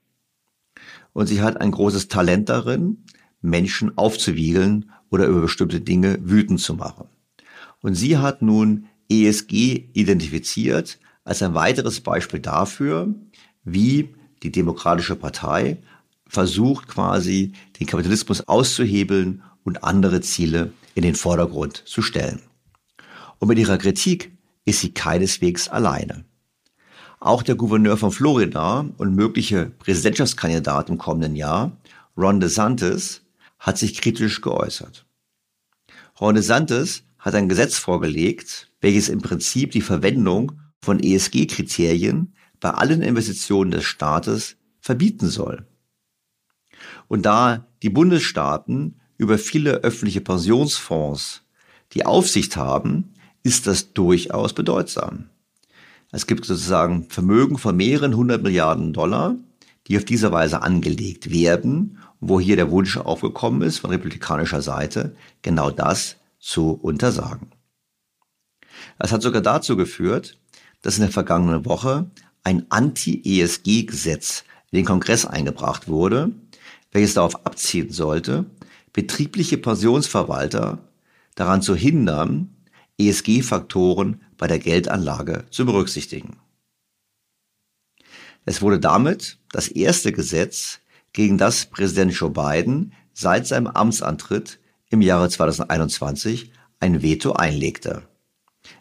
Und sie hat ein großes Talent darin, Menschen aufzuwiegeln oder über bestimmte Dinge wütend zu machen. Und sie hat nun ESG identifiziert als ein weiteres Beispiel dafür, wie die Demokratische Partei versucht quasi den Kapitalismus auszuhebeln und andere Ziele in den Vordergrund zu stellen. Und mit ihrer Kritik ist sie keineswegs alleine. Auch der Gouverneur von Florida und mögliche Präsidentschaftskandidat im kommenden Jahr, Ron DeSantis, hat sich kritisch geäußert. Ron DeSantis hat ein Gesetz vorgelegt, welches im Prinzip die Verwendung von ESG-Kriterien bei allen Investitionen des Staates verbieten soll. Und da die Bundesstaaten über viele öffentliche Pensionsfonds die Aufsicht haben, ist das durchaus bedeutsam. Es gibt sozusagen Vermögen von mehreren hundert Milliarden Dollar, die auf diese Weise angelegt werden, wo hier der Wunsch aufgekommen ist von republikanischer Seite, genau das zu untersagen. Es hat sogar dazu geführt, dass in der vergangenen Woche ein Anti-ESG-Gesetz in den Kongress eingebracht wurde, welches darauf abzielen sollte, betriebliche Pensionsverwalter daran zu hindern, ESG-Faktoren bei der Geldanlage zu berücksichtigen. Es wurde damit das erste Gesetz, gegen das Präsident Joe Biden seit seinem Amtsantritt im Jahre 2021 ein Veto einlegte.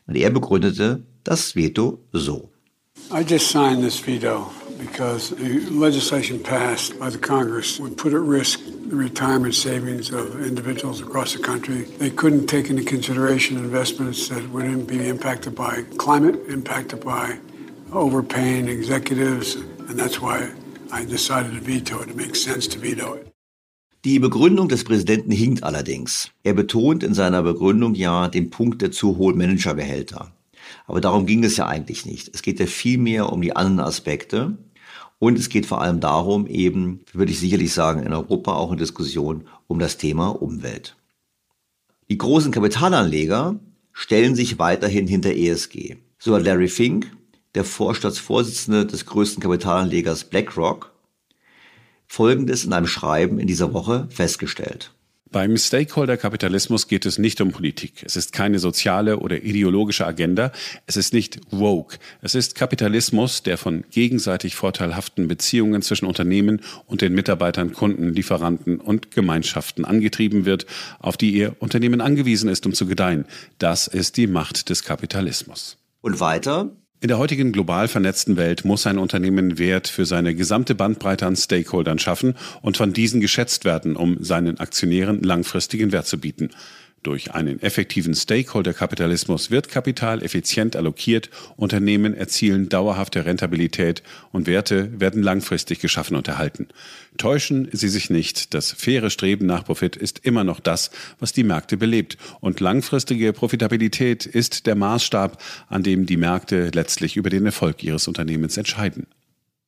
Und er begründete das Veto so. I just signed this veto because legislation passed by the Congress would put at risk the retirement savings of individuals across the country. They couldn't take into consideration investments that wouldn't be impacted by climate, impacted by overpaying executives, and that's why I decided to veto it. It makes sense to veto it. Die Begründung des Präsidenten hinkt allerdings. Er betont in seiner Begründung ja den Punkt der zu hohen Managerbehälter. Aber darum ging es ja eigentlich nicht. Es geht ja vielmehr um die anderen Aspekte. Und es geht vor allem darum, eben, würde ich sicherlich sagen, in Europa auch in Diskussion um das Thema Umwelt. Die großen Kapitalanleger stellen sich weiterhin hinter ESG. So hat Larry Fink, der Vorstandsvorsitzende des größten Kapitalanlegers BlackRock, Folgendes in einem Schreiben in dieser Woche festgestellt. Beim Stakeholder-Kapitalismus geht es nicht um Politik. Es ist keine soziale oder ideologische Agenda. Es ist nicht woke. Es ist Kapitalismus, der von gegenseitig vorteilhaften Beziehungen zwischen Unternehmen und den Mitarbeitern, Kunden, Lieferanten und Gemeinschaften angetrieben wird, auf die ihr Unternehmen angewiesen ist, um zu gedeihen. Das ist die Macht des Kapitalismus. Und weiter? In der heutigen global vernetzten Welt muss ein Unternehmen Wert für seine gesamte Bandbreite an Stakeholdern schaffen und von diesen geschätzt werden, um seinen Aktionären langfristigen Wert zu bieten. Durch einen effektiven Stakeholder-Kapitalismus wird Kapital effizient allokiert, Unternehmen erzielen dauerhafte Rentabilität und Werte werden langfristig geschaffen und erhalten. Täuschen Sie sich nicht, das faire Streben nach Profit ist immer noch das, was die Märkte belebt und langfristige Profitabilität ist der Maßstab, an dem die Märkte letztlich über den Erfolg ihres Unternehmens entscheiden.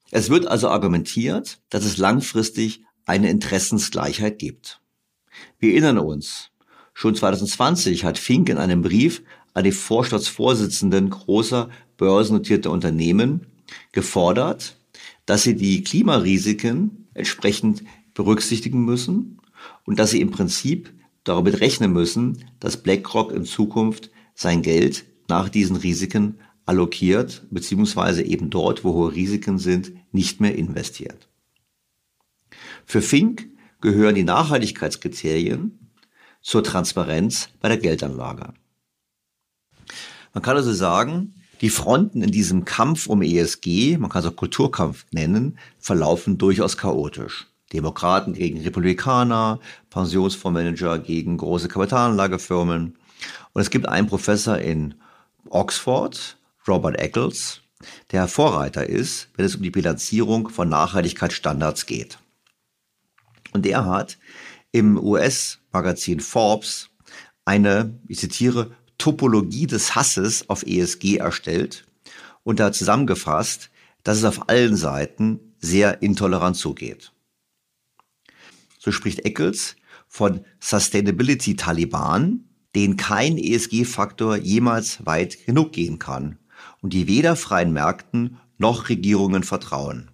Es wird also argumentiert, dass es langfristig eine Interessensgleichheit gibt. Wir erinnern uns, schon 2020 hat Fink in einem Brief an die Vorstandsvorsitzenden großer börsennotierter Unternehmen gefordert, dass sie die Klimarisiken entsprechend berücksichtigen müssen und dass sie im Prinzip damit rechnen müssen, dass BlackRock in Zukunft sein Geld nach diesen Risiken allokiert, beziehungsweise eben dort, wo hohe Risiken sind, nicht mehr investiert. Für Fink gehören die Nachhaltigkeitskriterien zur Transparenz bei der Geldanlage. Man kann also sagen, die Fronten in diesem Kampf um ESG, man kann es auch Kulturkampf nennen, verlaufen durchaus chaotisch. Demokraten gegen Republikaner, Pensionsfondsmanager gegen große Kapitalanlagefirmen. Und es gibt einen Professor in Oxford, Robert Eccles, der Vorreiter ist, wenn es um die Bilanzierung von Nachhaltigkeitsstandards geht. Und der hat im US-Magazin Forbes eine, ich zitiere, Topologie des Hasses auf ESG erstellt und da zusammengefasst, dass es auf allen Seiten sehr intolerant zugeht. So spricht Eccles von Sustainability Taliban, denen kein ESG-Faktor jemals weit genug gehen kann und die weder freien Märkten noch Regierungen vertrauen.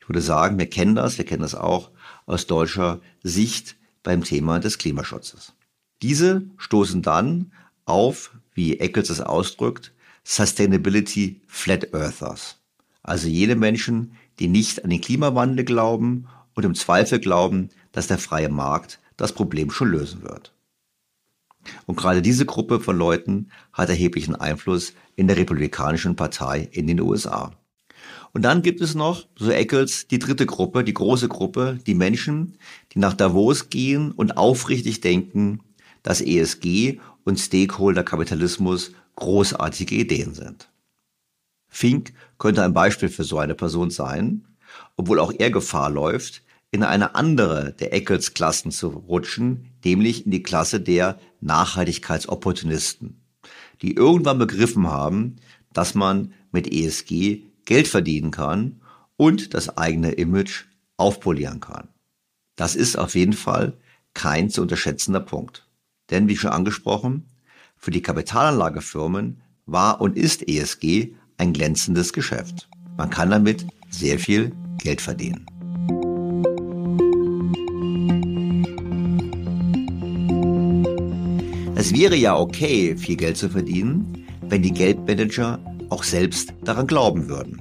Ich würde sagen, wir kennen das, wir kennen das auch aus deutscher Sicht beim Thema des Klimaschutzes. Diese stoßen dann auf, wie Eccles es ausdrückt, Sustainability Flat Earthers. Also jene Menschen, die nicht an den Klimawandel glauben und im Zweifel glauben, dass der freie Markt das Problem schon lösen wird. Und gerade diese Gruppe von Leuten hat erheblichen Einfluss in der Republikanischen Partei in den USA. Und dann gibt es noch, so Eccles, die dritte Gruppe, die große Gruppe, die Menschen, die nach Davos gehen und aufrichtig denken, dass ESG und Stakeholder-Kapitalismus großartige Ideen sind. Fink könnte ein Beispiel für so eine Person sein, obwohl auch er Gefahr läuft, in eine andere der Eccles-Klassen zu rutschen, nämlich in die Klasse der Nachhaltigkeitsopportunisten, die irgendwann begriffen haben, dass man mit ESG Geld verdienen kann und das eigene Image aufpolieren kann. Das ist auf jeden Fall kein zu unterschätzender Punkt. Denn wie schon angesprochen, für die Kapitalanlagefirmen war und ist ESG ein glänzendes Geschäft. Man kann damit sehr viel Geld verdienen. Es wäre ja okay, viel Geld zu verdienen, wenn die Geldmanager auch selbst daran glauben würden.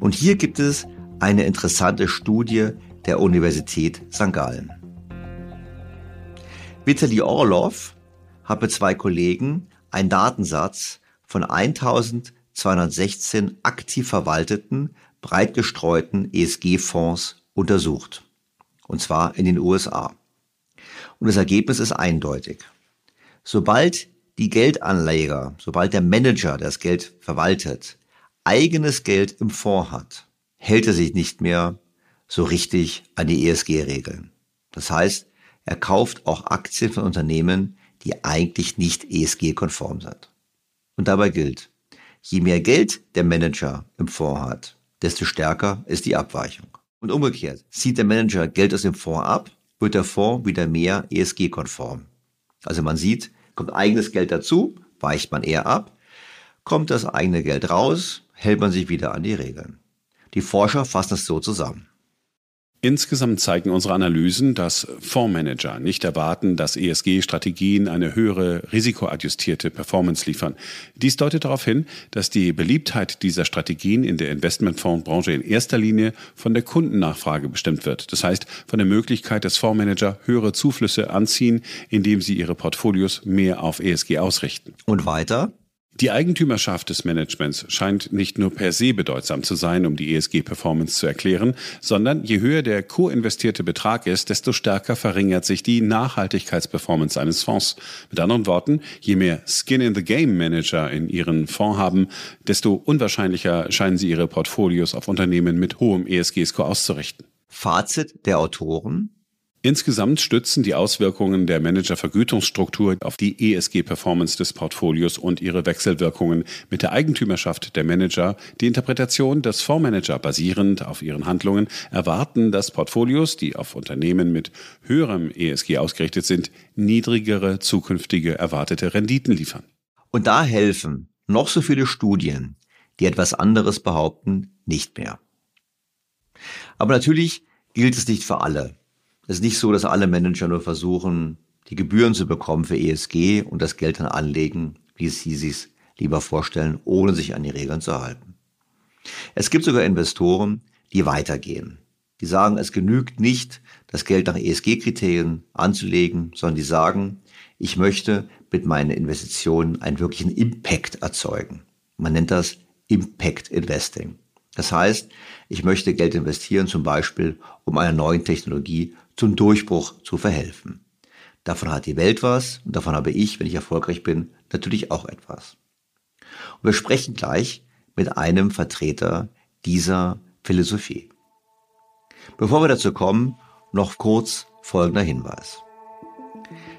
Und hier gibt es eine interessante Studie der Universität St. Gallen. Vitali Orlov hat mit zwei Kollegen einen Datensatz von 1216 aktiv verwalteten, breit gestreuten ESG-Fonds untersucht. Und zwar in den USA. Und das Ergebnis ist eindeutig. Sobald die Geldanleger, sobald der Manager, das Geld verwaltet, eigenes Geld im Fonds hat, hält er sich nicht mehr so richtig an die ESG-Regeln. Das heißt, er kauft auch Aktien von Unternehmen, die eigentlich nicht ESG-konform sind. Und dabei gilt, je mehr Geld der Manager im Fonds hat, desto stärker ist die Abweichung. Und umgekehrt, zieht der Manager Geld aus dem Fonds ab, wird der Fonds wieder mehr ESG-konform. Also man sieht, kommt eigenes Geld dazu, weicht man eher ab, kommt das eigene Geld raus, hält man sich wieder an die Regeln. Die Forscher fassen es so zusammen. Insgesamt zeigen unsere Analysen, dass Fondsmanager nicht erwarten, dass ESG-Strategien eine höhere risikoadjustierte Performance liefern. Dies deutet darauf hin, dass die Beliebtheit dieser Strategien in der Investmentfondsbranche in erster Linie von der Kundennachfrage bestimmt wird. Das heißt, von der Möglichkeit, dass Fondsmanager höhere Zuflüsse anziehen, indem sie ihre Portfolios mehr auf ESG ausrichten. Und weiter? Die Eigentümerschaft des Managements scheint nicht nur per se bedeutsam zu sein, um die ESG-Performance zu erklären, sondern je höher der co-investierte Betrag ist, desto stärker verringert sich die Nachhaltigkeitsperformance eines Fonds. Mit anderen Worten, je mehr Skin-in-the-Game-Manager in ihren Fonds haben, desto unwahrscheinlicher scheinen sie ihre Portfolios auf Unternehmen mit hohem ESG-Score auszurichten. Fazit der Autoren. Insgesamt stützen die Auswirkungen der Managervergütungsstruktur auf die ESG-Performance des Portfolios und ihre Wechselwirkungen mit der Eigentümerschaft der Manager die Interpretation, dass Fondsmanager basierend auf ihren Handlungen erwarten, dass Portfolios, die auf Unternehmen mit höherem ESG ausgerichtet sind, niedrigere zukünftige erwartete Renditen liefern. Und da helfen noch so viele Studien, die etwas anderes behaupten, nicht mehr. Aber natürlich gilt es nicht für alle. Es ist nicht so, dass alle Manager nur versuchen, die Gebühren zu bekommen für ESG und das Geld dann anlegen, wie sie sich lieber vorstellen, ohne sich an die Regeln zu halten. Es gibt sogar Investoren, die weitergehen. Die sagen, es genügt nicht, das Geld nach ESG-Kriterien anzulegen, sondern die sagen, ich möchte mit meinen Investitionen einen wirklichen Impact erzeugen. Man nennt das Impact Investing. Das heißt, ich möchte Geld investieren, zum Beispiel, um einer neuen Technologie zum Durchbruch zu verhelfen. Davon hat die Welt was und davon habe ich, wenn ich erfolgreich bin, natürlich auch etwas. Und wir sprechen gleich mit einem Vertreter dieser Philosophie. Bevor wir dazu kommen, noch kurz folgender Hinweis.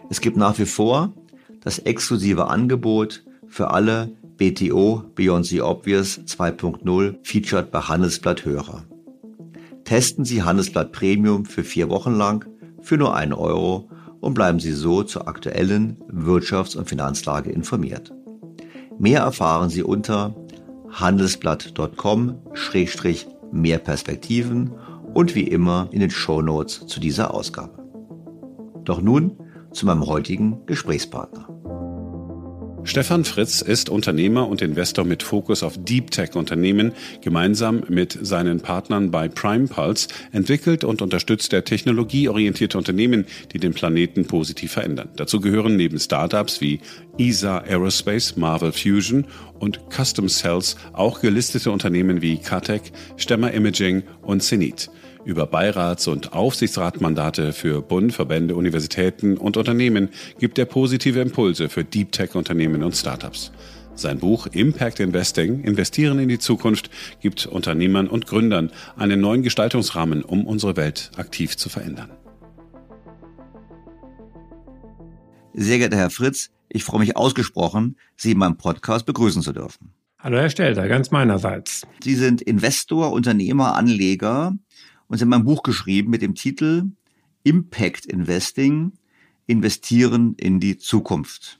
Es gibt nach wie vor das exklusive Angebot für alle BTO Beyond the Obvious 2.0 featured bei Handelsblatt Hörer. Testen Sie Handelsblatt Premium für vier Wochen lang für nur einen Euro und bleiben Sie so zur aktuellen Wirtschafts- und Finanzlage informiert. Mehr erfahren Sie unter handelsblatt.com-mehr Perspektiven und wie immer in den Show Notes zu dieser Ausgabe. Doch nun zu meinem heutigen Gesprächspartner. Stefan Fritz ist Unternehmer und Investor mit Fokus auf Deep Tech Unternehmen. Gemeinsam mit seinen Partnern bei Prime Pulse entwickelt und unterstützt er technologieorientierte Unternehmen, die den Planeten positiv verändern. Dazu gehören neben Startups wie ESA Aerospace, Marvel Fusion und Custom Cells auch gelistete Unternehmen wie Katec, Stemmer Imaging und Zenit über Beirats- und Aufsichtsratmandate für Bund, Verbände, Universitäten und Unternehmen gibt er positive Impulse für Deep Tech-Unternehmen und Startups. Sein Buch Impact Investing, Investieren in die Zukunft, gibt Unternehmern und Gründern einen neuen Gestaltungsrahmen, um unsere Welt aktiv zu verändern. Sehr geehrter Herr Fritz, ich freue mich ausgesprochen, Sie in meinem Podcast begrüßen zu dürfen. Hallo Herr Stelter, ganz meinerseits. Sie sind Investor, Unternehmer, Anleger und sie haben ein Buch geschrieben mit dem Titel Impact Investing, investieren in die Zukunft.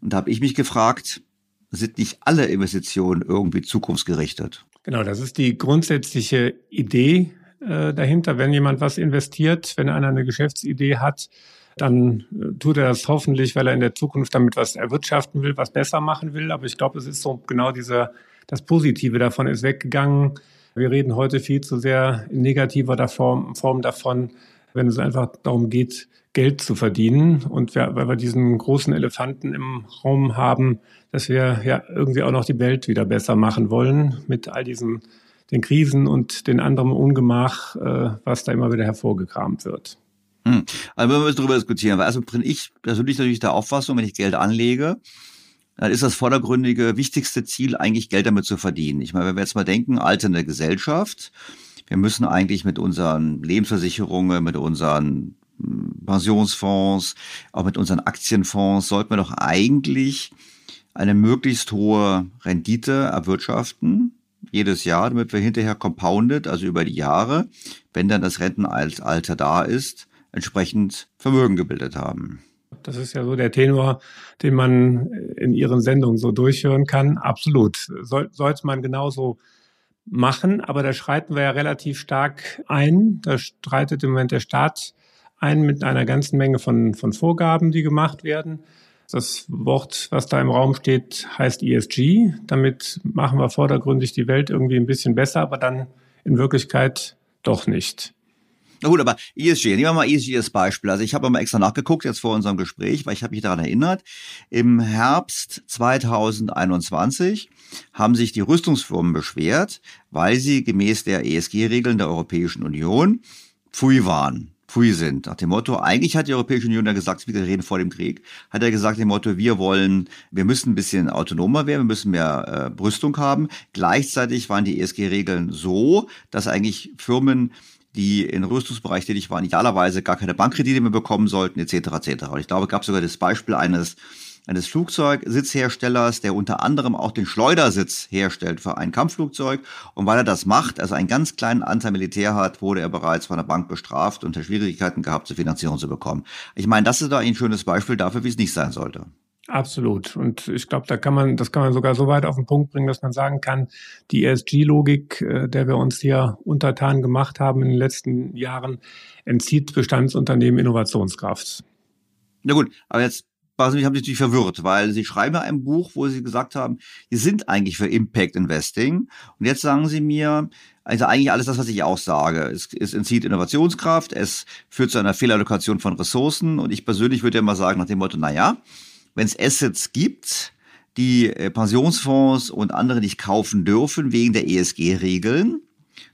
Und da habe ich mich gefragt, sind nicht alle Investitionen irgendwie zukunftsgerichtet? Genau, das ist die grundsätzliche Idee äh, dahinter. Wenn jemand was investiert, wenn einer eine Geschäftsidee hat, dann äh, tut er das hoffentlich, weil er in der Zukunft damit was erwirtschaften will, was besser machen will. Aber ich glaube, es ist so genau dieser, das Positive davon ist weggegangen wir reden heute viel zu sehr in negativer Form, Form davon, wenn es einfach darum geht, Geld zu verdienen. Und wir, weil wir diesen großen Elefanten im Raum haben, dass wir ja irgendwie auch noch die Welt wieder besser machen wollen mit all diesen den Krisen und den anderen Ungemach, äh, was da immer wieder hervorgekramt wird. Hm. Also wenn wir darüber diskutieren, also bin ich persönlich natürlich der Auffassung, wenn ich Geld anlege, dann ist das vordergründige, wichtigste Ziel eigentlich Geld damit zu verdienen. Ich meine, wenn wir jetzt mal denken, alternde Gesellschaft, wir müssen eigentlich mit unseren Lebensversicherungen, mit unseren hm, Pensionsfonds, auch mit unseren Aktienfonds, sollten wir doch eigentlich eine möglichst hohe Rendite erwirtschaften, jedes Jahr, damit wir hinterher compounded, also über die Jahre, wenn dann das Rentenalter da ist, entsprechend Vermögen gebildet haben. Das ist ja so der Tenor, den man in Ihren Sendungen so durchhören kann. Absolut. Soll, sollte man genauso machen, aber da schreiten wir ja relativ stark ein. Da streitet im Moment der Staat ein mit einer ganzen Menge von, von Vorgaben, die gemacht werden. Das Wort, was da im Raum steht, heißt ESG. Damit machen wir vordergründig die Welt irgendwie ein bisschen besser, aber dann in Wirklichkeit doch nicht. Na gut, aber ESG, nehmen wir mal ESG als Beispiel. Also ich habe mal extra nachgeguckt jetzt vor unserem Gespräch, weil ich habe mich daran erinnert. Im Herbst 2021 haben sich die Rüstungsfirmen beschwert, weil sie gemäß der ESG-Regeln der Europäischen Union pfui waren pfui sind. Nach dem Motto, eigentlich hat die Europäische Union ja gesagt, wir reden vor dem Krieg, hat er gesagt, dem Motto, wir wollen, wir müssen ein bisschen autonomer werden, wir müssen mehr äh, Rüstung haben. Gleichzeitig waren die ESG-Regeln so, dass eigentlich Firmen die in Rüstungsbereich tätig waren, idealerweise gar keine Bankkredite mehr bekommen sollten, etc. etc. Und ich glaube, es gab sogar das Beispiel eines eines Flugzeugsitzherstellers, der unter anderem auch den Schleudersitz herstellt für ein Kampfflugzeug. Und weil er das macht, also einen ganz kleinen Anteil Militär hat, wurde er bereits von der Bank bestraft und hat Schwierigkeiten gehabt, zur Finanzierung zu bekommen. Ich meine, das ist da ein schönes Beispiel dafür, wie es nicht sein sollte. Absolut. Und ich glaube, da kann man, das kann man sogar so weit auf den Punkt bringen, dass man sagen kann, die ESG-Logik, äh, der wir uns hier untertan gemacht haben in den letzten Jahren, entzieht Bestandsunternehmen Innovationskraft. Na gut, aber jetzt mich haben sie natürlich verwirrt, weil sie schreiben ja ein Buch, wo sie gesagt haben, sie sind eigentlich für Impact Investing. Und jetzt sagen sie mir, also eigentlich alles das, was ich auch sage. Es, es entzieht Innovationskraft, es führt zu einer Fehlallokation von Ressourcen. Und ich persönlich würde ja mal sagen, nach dem Motto, na ja, wenn es Assets gibt, die äh, Pensionsfonds und andere nicht kaufen dürfen wegen der ESG-Regeln,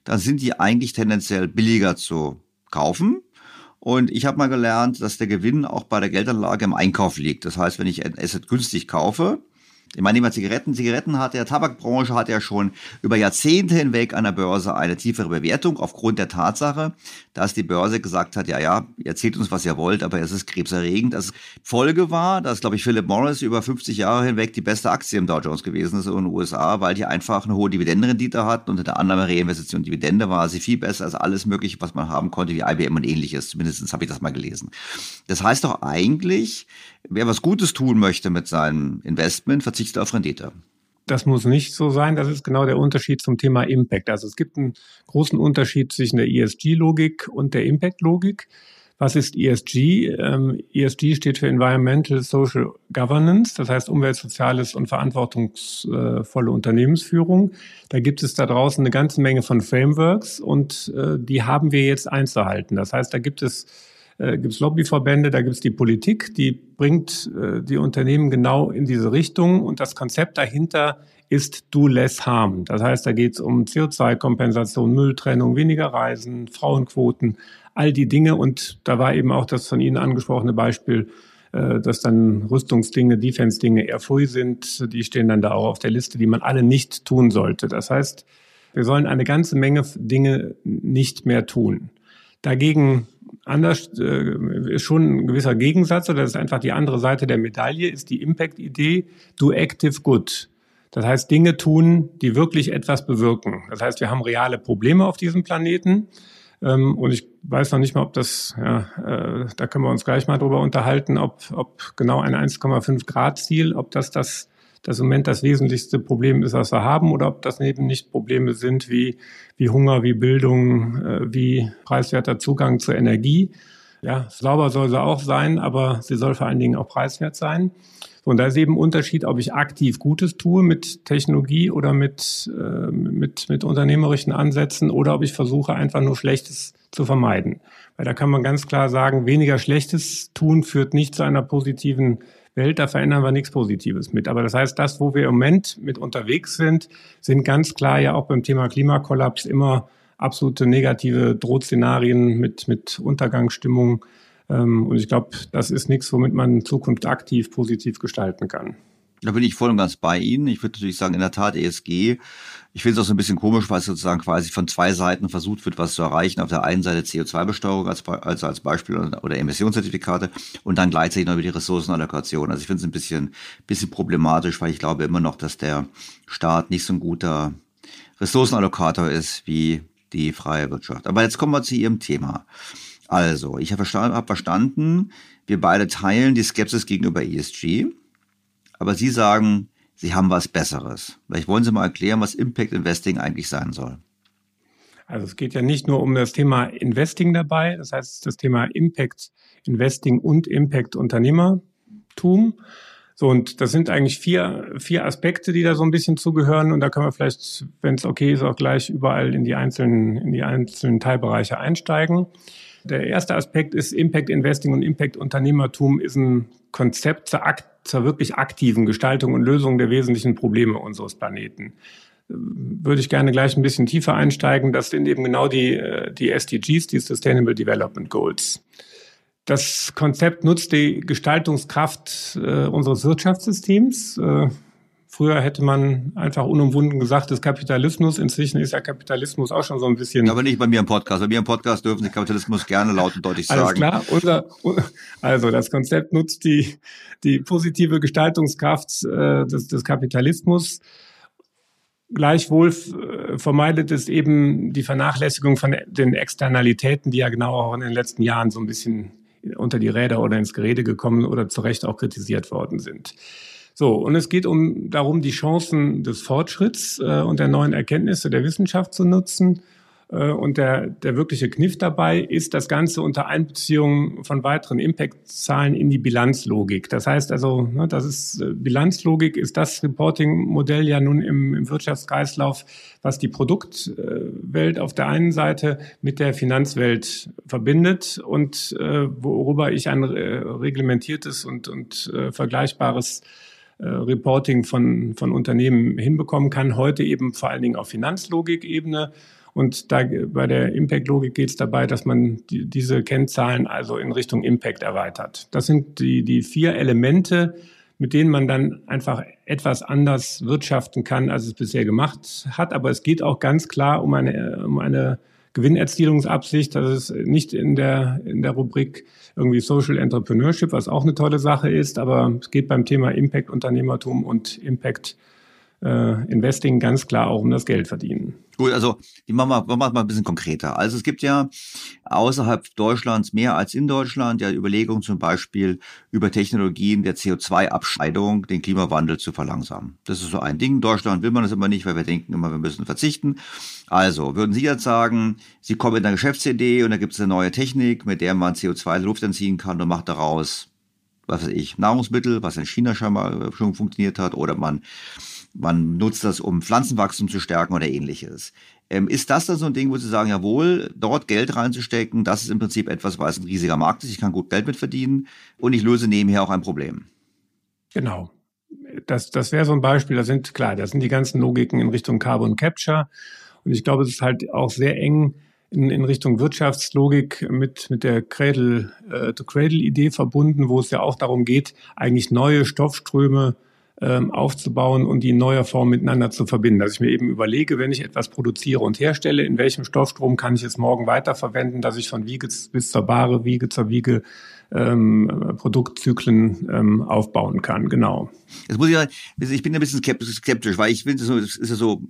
dann sind die eigentlich tendenziell billiger zu kaufen. Und ich habe mal gelernt, dass der Gewinn auch bei der Geldanlage im Einkauf liegt. Das heißt, wenn ich ein Asset günstig kaufe, ich meine, nehmen wir Zigaretten. Zigaretten hat der Tabakbranche hat ja schon über Jahrzehnte hinweg an der Börse eine tiefere Bewertung aufgrund der Tatsache, dass die Börse gesagt hat, ja, ja, erzählt uns, was ihr wollt, aber es ist krebserregend. Das Folge war, dass, glaube ich, Philip Morris über 50 Jahre hinweg die beste Aktie im Dow Jones gewesen ist in den USA, weil die einfach eine hohe Dividendenrendite hat und in der Annahme Reinvestition Dividende war sie viel besser als alles mögliche, was man haben konnte, wie IBM und ähnliches. Zumindest habe ich das mal gelesen. Das heißt doch eigentlich, wer was Gutes tun möchte mit seinem Investment, verzichtet auf Rendite. Das muss nicht so sein. Das ist genau der Unterschied zum Thema Impact. Also es gibt einen großen Unterschied zwischen der ESG-Logik und der Impact-Logik. Was ist ESG? Ähm, ESG steht für Environmental Social Governance, das heißt Umwelt, Soziales und verantwortungsvolle Unternehmensführung. Da gibt es da draußen eine ganze Menge von Frameworks und äh, die haben wir jetzt einzuhalten. Das heißt, da gibt es äh, gibt es Lobbyverbände, da gibt es die Politik, die bringt äh, die Unternehmen genau in diese Richtung. Und das Konzept dahinter ist Do Less Harm. Das heißt, da geht es um CO2-Kompensation, Mülltrennung, weniger Reisen, Frauenquoten, all die Dinge. Und da war eben auch das von Ihnen angesprochene Beispiel, äh, dass dann Rüstungsdinge, Defense-Dinge eher früh sind. Die stehen dann da auch auf der Liste, die man alle nicht tun sollte. Das heißt, wir sollen eine ganze Menge Dinge nicht mehr tun. Dagegen anders äh, ist schon ein gewisser Gegensatz oder das ist einfach die andere Seite der Medaille, ist die Impact-Idee, do active good. Das heißt, Dinge tun, die wirklich etwas bewirken. Das heißt, wir haben reale Probleme auf diesem Planeten. Ähm, und ich weiß noch nicht mal, ob das, ja, äh, da können wir uns gleich mal drüber unterhalten, ob, ob genau ein 1,5 Grad Ziel, ob das das das im Moment das wesentlichste Problem ist, was wir haben, oder ob das eben nicht Probleme sind wie, wie Hunger, wie Bildung, äh, wie preiswerter Zugang zur Energie. Ja, sauber soll sie auch sein, aber sie soll vor allen Dingen auch preiswert sein. Und da ist eben ein Unterschied, ob ich aktiv Gutes tue mit Technologie oder mit, äh, mit, mit unternehmerischen Ansätzen oder ob ich versuche, einfach nur Schlechtes zu vermeiden. Weil da kann man ganz klar sagen, weniger Schlechtes tun führt nicht zu einer positiven Welt, da verändern wir nichts Positives mit. Aber das heißt, das, wo wir im Moment mit unterwegs sind, sind ganz klar ja auch beim Thema Klimakollaps immer absolute negative Drohszenarien mit, mit Untergangsstimmung. Ähm, und ich glaube, das ist nichts, womit man Zukunft aktiv positiv gestalten kann. Da bin ich voll und ganz bei Ihnen. Ich würde natürlich sagen, in der Tat ESG. Ich finde es auch so ein bisschen komisch, weil sozusagen quasi von zwei Seiten versucht wird, was zu erreichen. Auf der einen Seite CO2-Besteuerung als, also als Beispiel oder Emissionszertifikate und dann gleichzeitig noch über die Ressourcenallokation. Also ich finde es ein bisschen, bisschen problematisch, weil ich glaube immer noch, dass der Staat nicht so ein guter Ressourcenallokator ist wie die freie Wirtschaft. Aber jetzt kommen wir zu Ihrem Thema. Also, ich habe verstanden, verstanden, wir beide teilen die Skepsis gegenüber ESG. Aber Sie sagen, Sie haben was Besseres. Vielleicht wollen Sie mal erklären, was Impact Investing eigentlich sein soll. Also es geht ja nicht nur um das Thema Investing dabei, das heißt das Thema Impact Investing und Impact Unternehmertum. So, und das sind eigentlich vier, vier Aspekte, die da so ein bisschen zugehören. Und da können wir vielleicht, wenn es okay ist, auch gleich überall in die einzelnen, in die einzelnen Teilbereiche einsteigen. Der erste Aspekt ist Impact Investing und Impact Unternehmertum ist ein Konzept zur, zur wirklich aktiven Gestaltung und Lösung der wesentlichen Probleme unseres Planeten würde ich gerne gleich ein bisschen tiefer einsteigen. Das sind eben genau die, die SDGs, die Sustainable Development Goals. Das Konzept nutzt die Gestaltungskraft äh, unseres Wirtschaftssystems, äh, Früher hätte man einfach unumwunden gesagt, das Kapitalismus. Inzwischen ist ja Kapitalismus auch schon so ein bisschen. Aber nicht bei mir im Podcast. Bei mir im Podcast dürfen Sie Kapitalismus gerne laut und deutlich sagen. Alles klar. Unser, also das Konzept nutzt die, die positive Gestaltungskraft äh, des, des Kapitalismus. Gleichwohl äh, vermeidet es eben die Vernachlässigung von den Externalitäten, die ja genau auch in den letzten Jahren so ein bisschen unter die Räder oder ins Gerede gekommen oder zu Recht auch kritisiert worden sind. So, und es geht um darum, die Chancen des Fortschritts äh, und der neuen Erkenntnisse der Wissenschaft zu nutzen. Äh, und der, der wirkliche Kniff dabei ist das Ganze unter Einbeziehung von weiteren Impact-Zahlen in die Bilanzlogik. Das heißt also, ne, das ist äh, Bilanzlogik ist das Reporting-Modell ja nun im, im Wirtschaftskreislauf, was die Produktwelt auf der einen Seite mit der Finanzwelt verbindet und äh, worüber ich ein äh, reglementiertes und, und äh, vergleichbares äh, Reporting von, von Unternehmen hinbekommen kann. Heute eben vor allen Dingen auf Finanzlogik-Ebene. Und da bei der Impact-Logik geht es dabei, dass man die, diese Kennzahlen also in Richtung Impact erweitert. Das sind die, die vier Elemente, mit denen man dann einfach etwas anders wirtschaften kann, als es bisher gemacht hat. Aber es geht auch ganz klar um eine, um eine Gewinnerzielungsabsicht. Das ist nicht in der, in der Rubrik irgendwie Social Entrepreneurship, was auch eine tolle Sache ist, aber es geht beim Thema Impact Unternehmertum und Impact äh, Investing ganz klar auch um das Geld verdienen. Gut, also die machen wir, machen wir mal ein bisschen konkreter. Also es gibt ja außerhalb Deutschlands mehr als in Deutschland ja Überlegungen zum Beispiel über Technologien der CO2-Abscheidung den Klimawandel zu verlangsamen. Das ist so ein Ding. In Deutschland will man das immer nicht, weil wir denken immer, wir müssen verzichten. Also würden Sie jetzt sagen, Sie kommen mit einer Geschäftsidee und da gibt es eine neue Technik, mit der man CO2 in Luft entziehen kann und macht daraus was weiß ich, Nahrungsmittel, was in China schon mal schon funktioniert hat, oder man man nutzt das, um Pflanzenwachstum zu stärken oder ähnliches. Ähm, ist das dann so ein Ding, wo Sie sagen, jawohl, dort Geld reinzustecken, das ist im Prinzip etwas, weil es ein riesiger Markt ist, ich kann gut Geld mit verdienen und ich löse nebenher auch ein Problem? Genau. Das, das wäre so ein Beispiel, da sind, klar, da sind die ganzen Logiken in Richtung Carbon Capture und ich glaube, es ist halt auch sehr eng in, in Richtung Wirtschaftslogik mit, mit der Cradle-to-Cradle-Idee äh, verbunden, wo es ja auch darum geht, eigentlich neue Stoffströme ähm, aufzubauen und die in neuer Form miteinander zu verbinden. Dass ich mir eben überlege, wenn ich etwas produziere und herstelle, in welchem Stoffstrom kann ich es morgen weiterverwenden, dass ich von Wiege bis zur Ware, Wiege zur Wiege ähm, Produktzyklen ähm, aufbauen kann. Genau. Jetzt muss ich, ich bin ein bisschen skeptisch, weil ich finde, es ist ja so,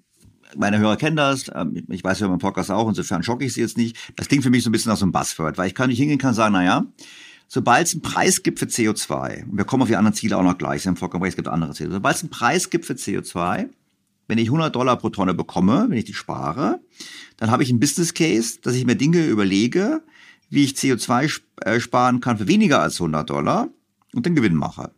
meine Hörer kennen das, ähm, ich weiß ja beim Podcast auch, insofern schocke ich sie jetzt nicht. Das klingt für mich so ein bisschen nach so einem Buzzword, weil ich kann nicht hingehen kann sagen, naja, sobald es einen Preis gibt für CO2, und wir kommen auf die anderen Ziele auch noch gleich, es gibt andere Ziele, sobald es einen Preis gibt für CO2, wenn ich 100 Dollar pro Tonne bekomme, wenn ich die spare, dann habe ich einen Business Case, dass ich mir Dinge überlege, wie ich CO2 äh, sparen kann für weniger als 100 Dollar und den Gewinn mache.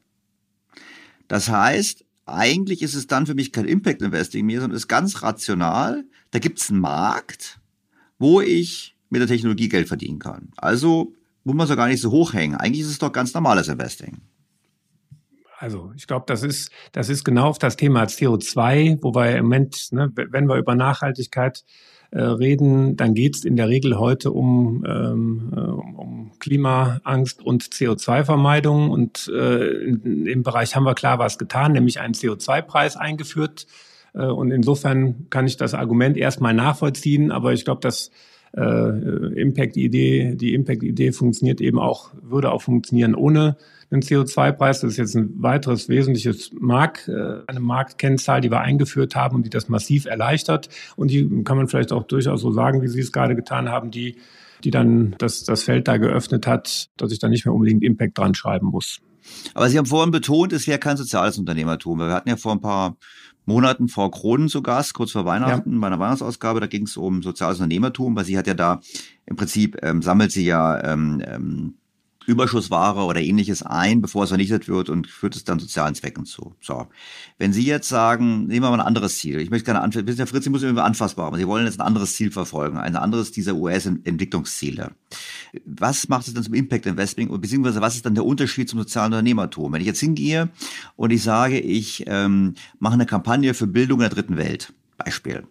Das heißt, eigentlich ist es dann für mich kein Impact Investing mehr, sondern ist ganz rational. Da gibt es einen Markt, wo ich mit der Technologie Geld verdienen kann. Also muss man so gar nicht so hochhängen. Eigentlich ist es doch ganz normales Investing. Also ich glaube, das ist, das ist genau auf das Thema CO2, wo wir im Moment, ne, wenn wir über Nachhaltigkeit äh, reden, dann geht es in der Regel heute um, ähm, äh, um Klimaangst und CO2-Vermeidung. Und äh, in, im Bereich haben wir klar was getan, nämlich einen CO2-Preis eingeführt. Äh, und insofern kann ich das Argument erstmal nachvollziehen, aber ich glaube, dass äh, Impact-Idee, die Impact-Idee funktioniert eben auch, würde auch funktionieren ohne einen CO2-Preis. Das ist jetzt ein weiteres wesentliches Mark, äh, eine Marktkennzahl, die wir eingeführt haben und die das massiv erleichtert. Und die kann man vielleicht auch durchaus so sagen, wie Sie es gerade getan haben, die, die dann das, das Feld da geöffnet hat, dass ich da nicht mehr unbedingt Impact dran schreiben muss. Aber Sie haben vorhin betont, es wäre kein soziales Unternehmertum. Wir hatten ja vor ein paar Monaten Frau Kronen zu Gast, kurz vor Weihnachten, ja. bei einer Weihnachtsausgabe. Da ging es um soziales Unternehmertum, weil sie hat ja da im Prinzip ähm, sammelt sie ja ähm, ähm, Überschussware oder ähnliches ein, bevor es vernichtet wird und führt es dann sozialen Zwecken zu. So. Wenn Sie jetzt sagen, nehmen wir mal ein anderes Ziel. Ich möchte keine Antwort, Herr Fritz, Sie müssen immer anfassbar, aber Sie wollen jetzt ein anderes Ziel verfolgen, ein anderes dieser US-Entwicklungsziele. Was macht es dann zum Impact Investing beziehungsweise was ist dann der Unterschied zum sozialen Unternehmertum? Wenn ich jetzt hingehe und ich sage, ich ähm, mache eine Kampagne für Bildung in der dritten Welt, Beispiel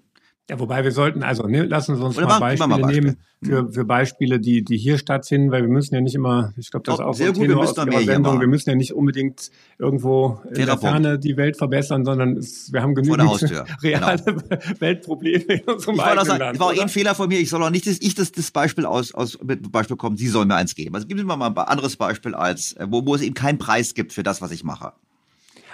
Ja, wobei wir sollten, also ne, lassen Sie uns Oder mal Beispiele mal Beispiel. nehmen für, mhm. für Beispiele, die, die hier stattfinden, weil wir müssen ja nicht immer, ich glaube, das ist auch sehr gut, wir müssen aus Sendung, wir müssen ja nicht unbedingt irgendwo in der Ferne die Welt verbessern, sondern es, wir haben genügend reale genau. Weltprobleme in unserem ich eigenen sagen, Land. war auch ein Fehler von mir, ich soll auch nicht, dass ich das, das Beispiel aus, aus mit Beispiel kommen, Sie sollen mir eins geben. Also geben Sie mir mal ein anderes Beispiel, als wo, wo es eben keinen Preis gibt für das, was ich mache.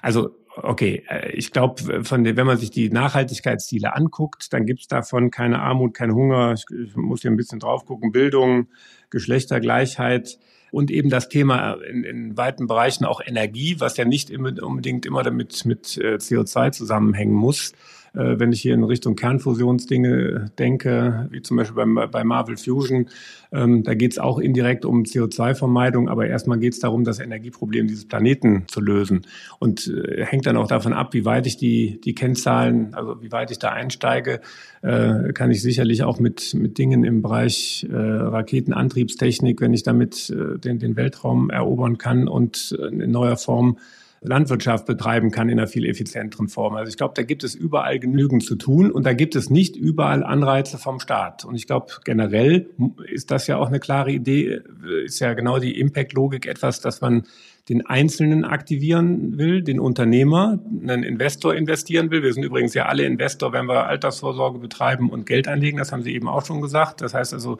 Also okay, äh, ich glaube, von den, wenn man sich die Nachhaltigkeitsziele anguckt, dann gibt es davon keine Armut, kein Hunger. Ich, ich muss hier ein bisschen drauf gucken, Bildung, Geschlechtergleichheit und eben das Thema in, in weiten Bereichen auch Energie, was ja nicht immer, unbedingt immer damit mit äh, CO2 zusammenhängen muss. Äh, wenn ich hier in Richtung Kernfusionsdinge denke, wie zum Beispiel bei, bei Marvel Fusion, ähm, da geht es auch indirekt um CO2-Vermeidung, aber erstmal geht es darum, das Energieproblem dieses Planeten zu lösen. Und äh, hängt dann auch davon ab, wie weit ich die, die Kennzahlen, also wie weit ich da einsteige, äh, kann ich sicherlich auch mit, mit Dingen im Bereich äh, Raketenantriebstechnik, wenn ich damit äh, den, den Weltraum erobern kann und äh, in neuer Form Landwirtschaft betreiben kann in einer viel effizienteren Form. Also ich glaube, da gibt es überall genügend zu tun und da gibt es nicht überall Anreize vom Staat. Und ich glaube, generell ist das ja auch eine klare Idee, ist ja genau die Impact-Logik etwas, dass man den Einzelnen aktivieren will, den Unternehmer, einen Investor investieren will. Wir sind übrigens ja alle Investor, wenn wir Altersvorsorge betreiben und Geld anlegen. Das haben Sie eben auch schon gesagt. Das heißt also,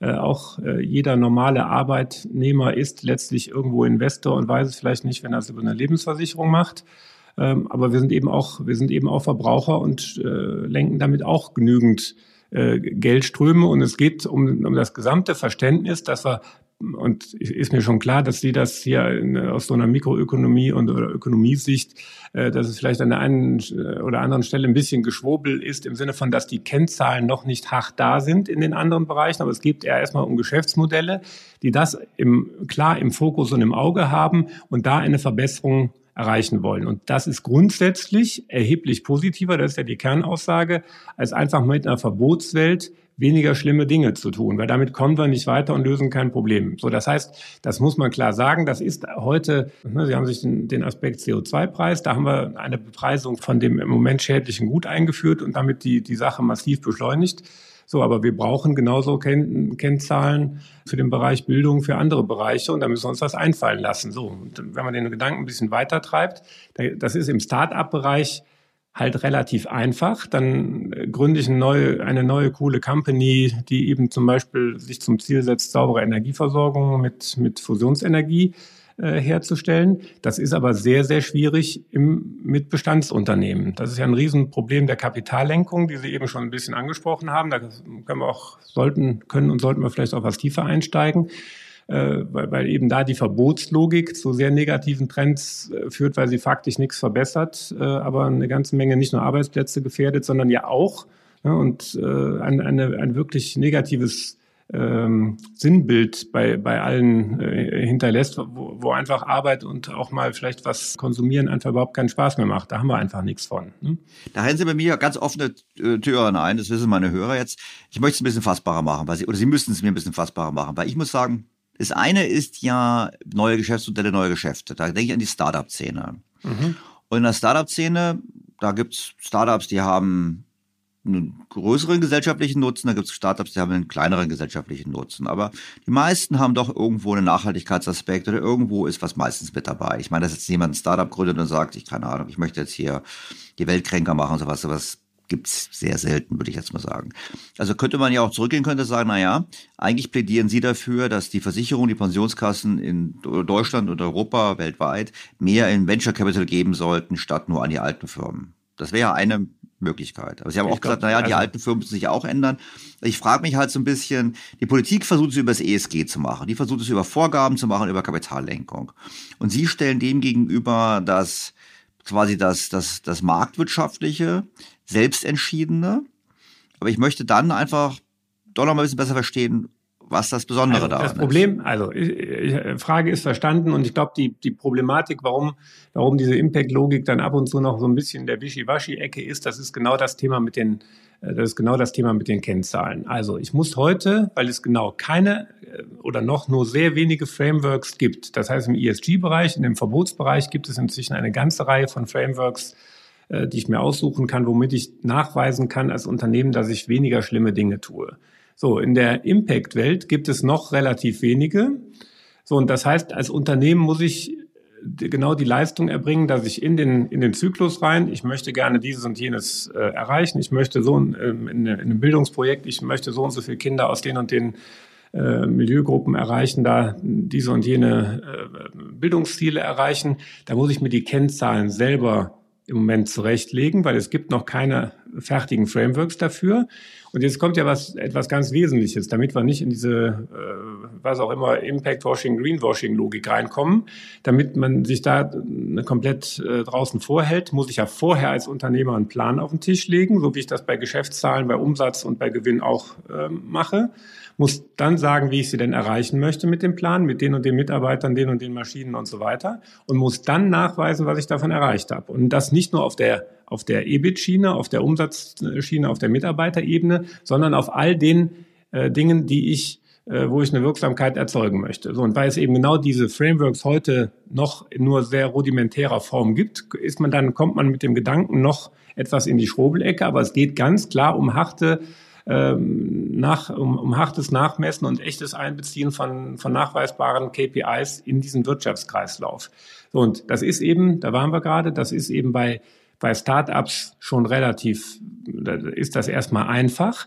äh, auch äh, jeder normale Arbeitnehmer ist letztlich irgendwo Investor und weiß es vielleicht nicht, wenn er es über eine Lebensversicherung macht. Ähm, aber wir sind eben auch, wir sind eben auch Verbraucher und äh, lenken damit auch genügend äh, Geldströme. Und es geht um, um das gesamte Verständnis, dass wir und ist mir schon klar, dass Sie das hier in, aus so einer Mikroökonomie und oder Ökonomiesicht, äh, dass es vielleicht an der einen äh, oder anderen Stelle ein bisschen geschwurbel ist, im Sinne von, dass die Kennzahlen noch nicht hart da sind in den anderen Bereichen. Aber es geht eher erstmal um Geschäftsmodelle, die das im, klar im Fokus und im Auge haben und da eine Verbesserung erreichen wollen. Und das ist grundsätzlich erheblich positiver, das ist ja die Kernaussage, als einfach mit einer Verbotswelt weniger schlimme Dinge zu tun, weil damit kommen wir nicht weiter und lösen kein Problem. So, das heißt, das muss man klar sagen. Das ist heute, ne, Sie haben sich den, den Aspekt CO2-Preis, da haben wir eine Bepreisung von dem im Moment schädlichen Gut eingeführt und damit die, die Sache massiv beschleunigt. So, aber wir brauchen genauso Ken Kennzahlen für den Bereich Bildung, für andere Bereiche und da müssen wir uns was einfallen lassen. So, und wenn man den Gedanken ein bisschen weiter treibt, das ist im Start-up-Bereich halt relativ einfach. Dann äh, gründe ich eine neue, eine neue coole Company, die eben zum Beispiel sich zum Ziel setzt, saubere Energieversorgung mit, mit Fusionsenergie äh, herzustellen. Das ist aber sehr, sehr schwierig im, mit Bestandsunternehmen. Das ist ja ein Riesenproblem der Kapitallenkung, die Sie eben schon ein bisschen angesprochen haben. Da können wir auch, sollten, können und sollten wir vielleicht auch was tiefer einsteigen äh, weil, weil eben da die Verbotslogik zu sehr negativen Trends äh, führt, weil sie faktisch nichts verbessert, äh, aber eine ganze Menge nicht nur Arbeitsplätze gefährdet, sondern ja auch ja, und äh, ein, eine, ein wirklich negatives ähm, Sinnbild bei, bei allen äh, hinterlässt, wo, wo einfach Arbeit und auch mal vielleicht was konsumieren einfach überhaupt keinen Spaß mehr macht. Da haben wir einfach nichts von. Ne? Da rennen Sie bei mir ganz offene äh, Türen ein, das wissen meine Hörer jetzt. Ich möchte es ein bisschen fassbarer machen, weil Sie, oder Sie müssten es mir ein bisschen fassbarer machen, weil ich muss sagen, das eine ist ja neue Geschäftsmodelle, neue Geschäfte. Da denke ich an die Startup-Szene. Mhm. Und in der Startup-Szene, da gibt's Startups, die haben einen größeren gesellschaftlichen Nutzen, da gibt es Startups, die haben einen kleineren gesellschaftlichen Nutzen. Aber die meisten haben doch irgendwo einen Nachhaltigkeitsaspekt oder irgendwo ist was meistens mit dabei. Ich meine, dass jetzt jemand ein Startup gründet und sagt, ich keine Ahnung, ich möchte jetzt hier die Welt kränker machen und sowas, sowas gibt's sehr selten, würde ich jetzt mal sagen. Also könnte man ja auch zurückgehen, könnte sagen, na ja, eigentlich plädieren Sie dafür, dass die Versicherungen, die Pensionskassen in Deutschland und Europa, weltweit, mehr in Venture Capital geben sollten, statt nur an die alten Firmen. Das wäre ja eine Möglichkeit. Aber Sie haben ich auch glaub, gesagt, naja, also die alten Firmen müssen sich auch ändern. Ich frage mich halt so ein bisschen, die Politik versucht es über das ESG zu machen. Die versucht es über Vorgaben zu machen, über Kapitallenkung. Und Sie stellen dem gegenüber das quasi das, das, das marktwirtschaftliche, selbstentschiedene. Aber ich möchte dann einfach doch noch mal ein bisschen besser verstehen, was das Besondere also daran ist. Das Problem, also ich, ich, Frage ist verstanden und ich glaube, die, die Problematik, warum, warum diese Impact-Logik dann ab und zu noch so ein bisschen der Wischiwaschi-Ecke ist, das ist genau das Thema mit den, äh, das ist genau das Thema mit den Kennzahlen. Also ich muss heute, weil es genau keine äh, oder noch nur sehr wenige Frameworks gibt, das heißt im ESG-Bereich, in dem Verbotsbereich gibt es inzwischen eine ganze Reihe von Frameworks, äh, die ich mir aussuchen kann, womit ich nachweisen kann als Unternehmen, dass ich weniger schlimme Dinge tue. So, in der Impact-Welt gibt es noch relativ wenige. So, und das heißt, als Unternehmen muss ich genau die Leistung erbringen, dass ich in den, in den Zyklus rein, ich möchte gerne dieses und jenes äh, erreichen, ich möchte so ähm, in, in, einem Bildungsprojekt, ich möchte so und so viele Kinder aus den und den äh, Milieugruppen erreichen, da diese und jene äh, Bildungsziele erreichen. Da muss ich mir die Kennzahlen selber im Moment zurechtlegen, weil es gibt noch keine fertigen Frameworks dafür. Und jetzt kommt ja was etwas ganz Wesentliches, damit wir nicht in diese, äh, was auch immer, Impact-Washing, Greenwashing-Logik reinkommen. Damit man sich da komplett äh, draußen vorhält, muss ich ja vorher als Unternehmer einen Plan auf den Tisch legen, so wie ich das bei Geschäftszahlen, bei Umsatz und bei Gewinn auch äh, mache muss dann sagen, wie ich sie denn erreichen möchte mit dem Plan, mit den und den Mitarbeitern, den und den Maschinen und so weiter und muss dann nachweisen, was ich davon erreicht habe. Und das nicht nur auf der auf der EBIT-Schiene, auf der Umsatzschiene, auf der Mitarbeiterebene, sondern auf all den äh, Dingen, die ich äh, wo ich eine Wirksamkeit erzeugen möchte. So, und weil es eben genau diese Frameworks heute noch nur sehr rudimentärer Form gibt, ist man dann, kommt man mit dem Gedanken noch etwas in die Schrobelecke, aber es geht ganz klar um harte ähm, nach, um, um hartes Nachmessen und echtes Einbeziehen von, von nachweisbaren KPIs in diesen Wirtschaftskreislauf. Und das ist eben, da waren wir gerade, das ist eben bei bei Startups schon relativ, ist das erstmal einfach.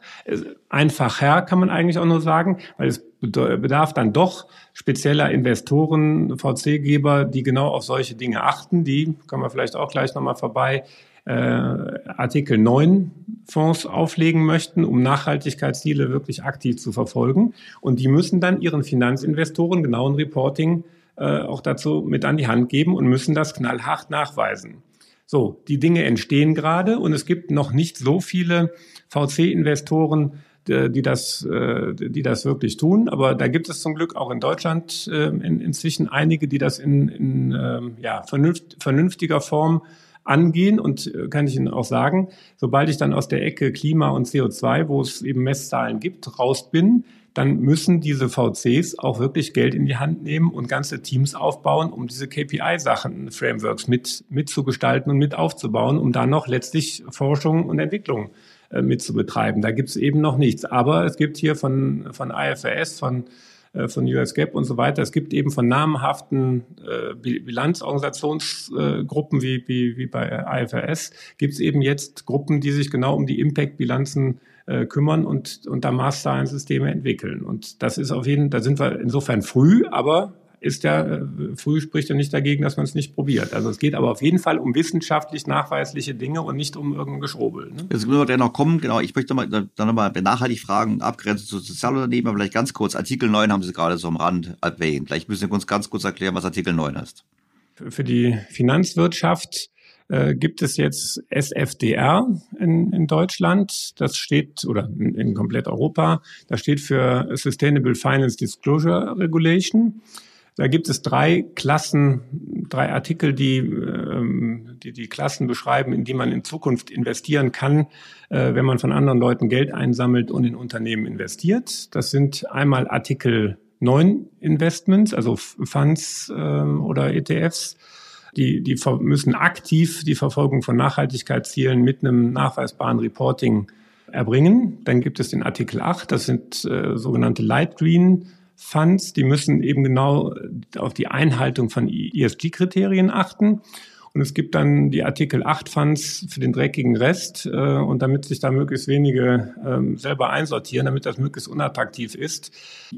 Einfacher kann man eigentlich auch nur sagen, weil es bedarf dann doch spezieller Investoren, VC-Geber, die genau auf solche Dinge achten. Die, kommen wir vielleicht auch gleich nochmal vorbei, äh, Artikel 9 Fonds auflegen möchten, um Nachhaltigkeitsziele wirklich aktiv zu verfolgen. Und die müssen dann ihren Finanzinvestoren genauen Reporting äh, auch dazu mit an die Hand geben und müssen das knallhart nachweisen. So, die Dinge entstehen gerade und es gibt noch nicht so viele VC-Investoren, die das, äh, die das wirklich tun. Aber da gibt es zum Glück auch in Deutschland äh, inzwischen einige, die das in, in ähm, ja, vernünftiger Form angehen und äh, kann ich Ihnen auch sagen, sobald ich dann aus der Ecke Klima und CO2, wo es eben Messzahlen gibt, raus bin, dann müssen diese VCs auch wirklich Geld in die Hand nehmen und ganze Teams aufbauen, um diese KPI-Sachen, Frameworks mit, mitzugestalten und mit aufzubauen, um dann noch letztlich Forschung und Entwicklung äh, mit zu betreiben. Da gibt es eben noch nichts. Aber es gibt hier von, von IFRS, von von US GAAP und so weiter. Es gibt eben von namhaften äh, Bilanzorganisationsgruppen wie, wie, wie bei IFRS, gibt es eben jetzt Gruppen, die sich genau um die Impact-Bilanzen äh, kümmern und, und da Maßzahlensysteme entwickeln. Und das ist auf jeden, da sind wir insofern früh, aber ist ja, äh, früh spricht ja nicht dagegen, dass man es nicht probiert. Also es geht aber auf jeden Fall um wissenschaftlich nachweisliche Dinge und nicht um irgendein Geschrobel. Ne? Jetzt müssen wir dennoch kommen, genau, ich möchte mal, dann nochmal nachhaltig fragen, abgrenzen zu Sozialunternehmen, aber vielleicht ganz kurz, Artikel 9 haben Sie gerade so am Rand erwähnt. Vielleicht müssen Sie uns ganz kurz erklären, was Artikel 9 ist. Für die Finanzwirtschaft äh, gibt es jetzt SFDR in, in Deutschland. Das steht, oder in, in komplett Europa, das steht für Sustainable Finance Disclosure Regulation. Da gibt es drei Klassen, drei Artikel, die, ähm, die die Klassen beschreiben, in die man in Zukunft investieren kann, äh, wenn man von anderen Leuten Geld einsammelt und in Unternehmen investiert. Das sind einmal Artikel 9 Investments, also Funds ähm, oder ETFs. Die, die müssen aktiv die Verfolgung von Nachhaltigkeitszielen mit einem nachweisbaren Reporting erbringen. Dann gibt es den Artikel 8, das sind äh, sogenannte Light Green Funds, die müssen eben genau auf die Einhaltung von ESG-Kriterien achten. Und es gibt dann die Artikel 8 Funds für den dreckigen Rest. Äh, und damit sich da möglichst wenige ähm, selber einsortieren, damit das möglichst unattraktiv ist, äh,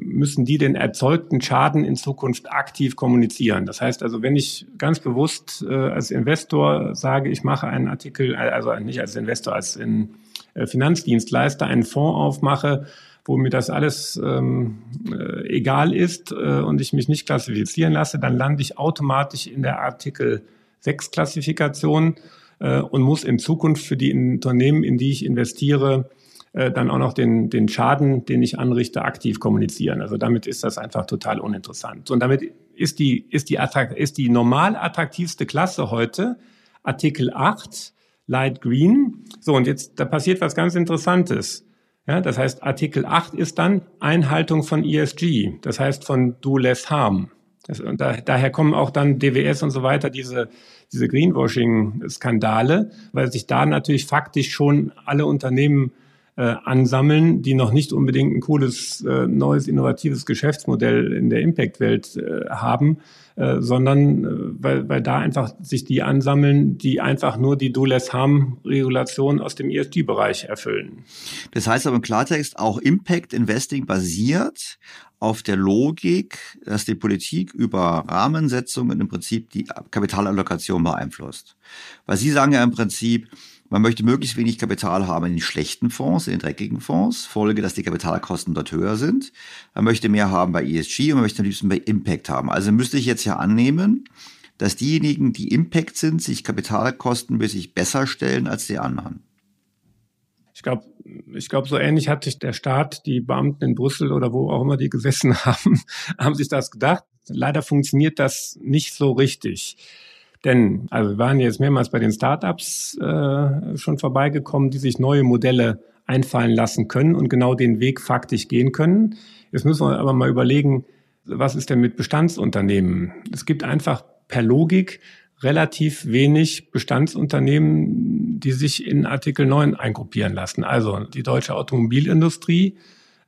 müssen die den erzeugten Schaden in Zukunft aktiv kommunizieren. Das heißt also, wenn ich ganz bewusst äh, als Investor sage, ich mache einen Artikel, also nicht als Investor, als in Finanzdienstleister einen Fonds aufmache, wo mir das alles ähm, äh, egal ist äh, und ich mich nicht klassifizieren lasse, dann lande ich automatisch in der Artikel 6 Klassifikation äh, und muss in Zukunft für die Unternehmen, in die ich investiere, äh, dann auch noch den, den Schaden, den ich anrichte, aktiv kommunizieren. Also damit ist das einfach total uninteressant. Und damit ist die, ist die, ist die normal attraktivste Klasse heute Artikel 8, Light Green. So, und jetzt, da passiert was ganz Interessantes. Ja, das heißt, Artikel 8 ist dann Einhaltung von ESG, das heißt von Do Less Harm. Das, da, daher kommen auch dann DWS und so weiter, diese, diese Greenwashing-Skandale, weil sich da natürlich faktisch schon alle Unternehmen äh, ansammeln, die noch nicht unbedingt ein cooles, äh, neues, innovatives Geschäftsmodell in der Impact-Welt äh, haben, äh, sondern äh, weil, weil da einfach sich die ansammeln, die einfach nur die Do-Less-Harm-Regulation aus dem ESG-Bereich erfüllen. Das heißt aber im Klartext, auch Impact Investing basiert auf der Logik, dass die Politik über Rahmensetzungen im Prinzip die Kapitalallokation beeinflusst. Weil Sie sagen ja im Prinzip, man möchte möglichst wenig Kapital haben in den schlechten Fonds, in den dreckigen Fonds. Folge, dass die Kapitalkosten dort höher sind. Man möchte mehr haben bei ESG und man möchte am liebsten bei Impact haben. Also müsste ich jetzt ja annehmen, dass diejenigen, die Impact sind, sich kapitalkostenmäßig besser stellen als die anderen. Ich glaube, ich glaube, so ähnlich hat sich der Staat, die Beamten in Brüssel oder wo auch immer die gesessen haben, haben sich das gedacht. Leider funktioniert das nicht so richtig. Denn, also wir waren jetzt mehrmals bei den Startups äh, schon vorbeigekommen, die sich neue Modelle einfallen lassen können und genau den Weg faktisch gehen können. Jetzt müssen wir aber mal überlegen, was ist denn mit Bestandsunternehmen? Es gibt einfach per Logik relativ wenig Bestandsunternehmen, die sich in Artikel 9 eingruppieren lassen. Also die deutsche Automobilindustrie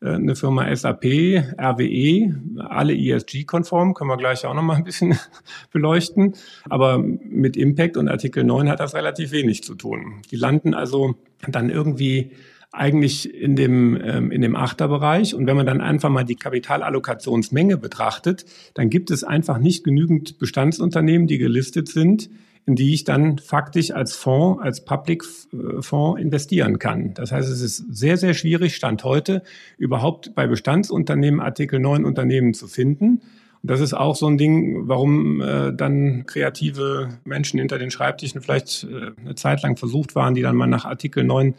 eine Firma SAP, RWE, alle ESG-konform, können wir gleich auch noch mal ein bisschen beleuchten. Aber mit Impact und Artikel 9 hat das relativ wenig zu tun. Die landen also dann irgendwie eigentlich in dem, ähm, in dem Achterbereich. Und wenn man dann einfach mal die Kapitalallokationsmenge betrachtet, dann gibt es einfach nicht genügend Bestandsunternehmen, die gelistet sind, in die ich dann faktisch als Fonds, als Public Fonds investieren kann. Das heißt, es ist sehr, sehr schwierig, Stand heute, überhaupt bei Bestandsunternehmen Artikel 9 Unternehmen zu finden. Und das ist auch so ein Ding, warum äh, dann kreative Menschen hinter den Schreibtischen vielleicht äh, eine Zeit lang versucht waren, die dann mal nach Artikel 9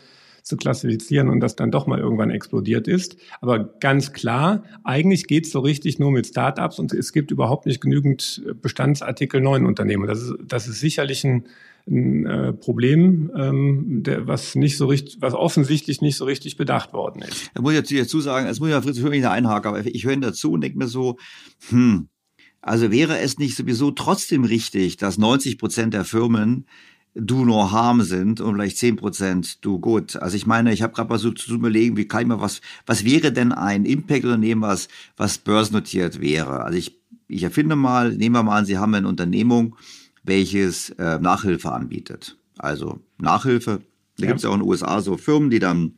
zu klassifizieren und das dann doch mal irgendwann explodiert ist. Aber ganz klar, eigentlich geht es so richtig nur mit Startups und es gibt überhaupt nicht genügend Bestandsartikel 9 Unternehmen. Das ist, das ist sicherlich ein, ein äh, Problem, ähm, der, was nicht so richtig, was offensichtlich nicht so richtig bedacht worden ist. Da muss ich dazu sagen, es muss ja für mich einhaken, aber ich höre dazu und denke mir so, hm, also wäre es nicht sowieso trotzdem richtig, dass 90 Prozent der Firmen do no harm sind und vielleicht zehn Prozent do good. Also ich meine, ich habe gerade mal so zu überlegen, wie kann ich mal was, was wäre denn ein Impact-Unternehmen, was, was börsennotiert wäre? Also ich, ich erfinde mal, nehmen wir mal an, Sie haben eine Unternehmung, welches äh, Nachhilfe anbietet. Also Nachhilfe, da ja. gibt es ja auch in den USA so Firmen, die dann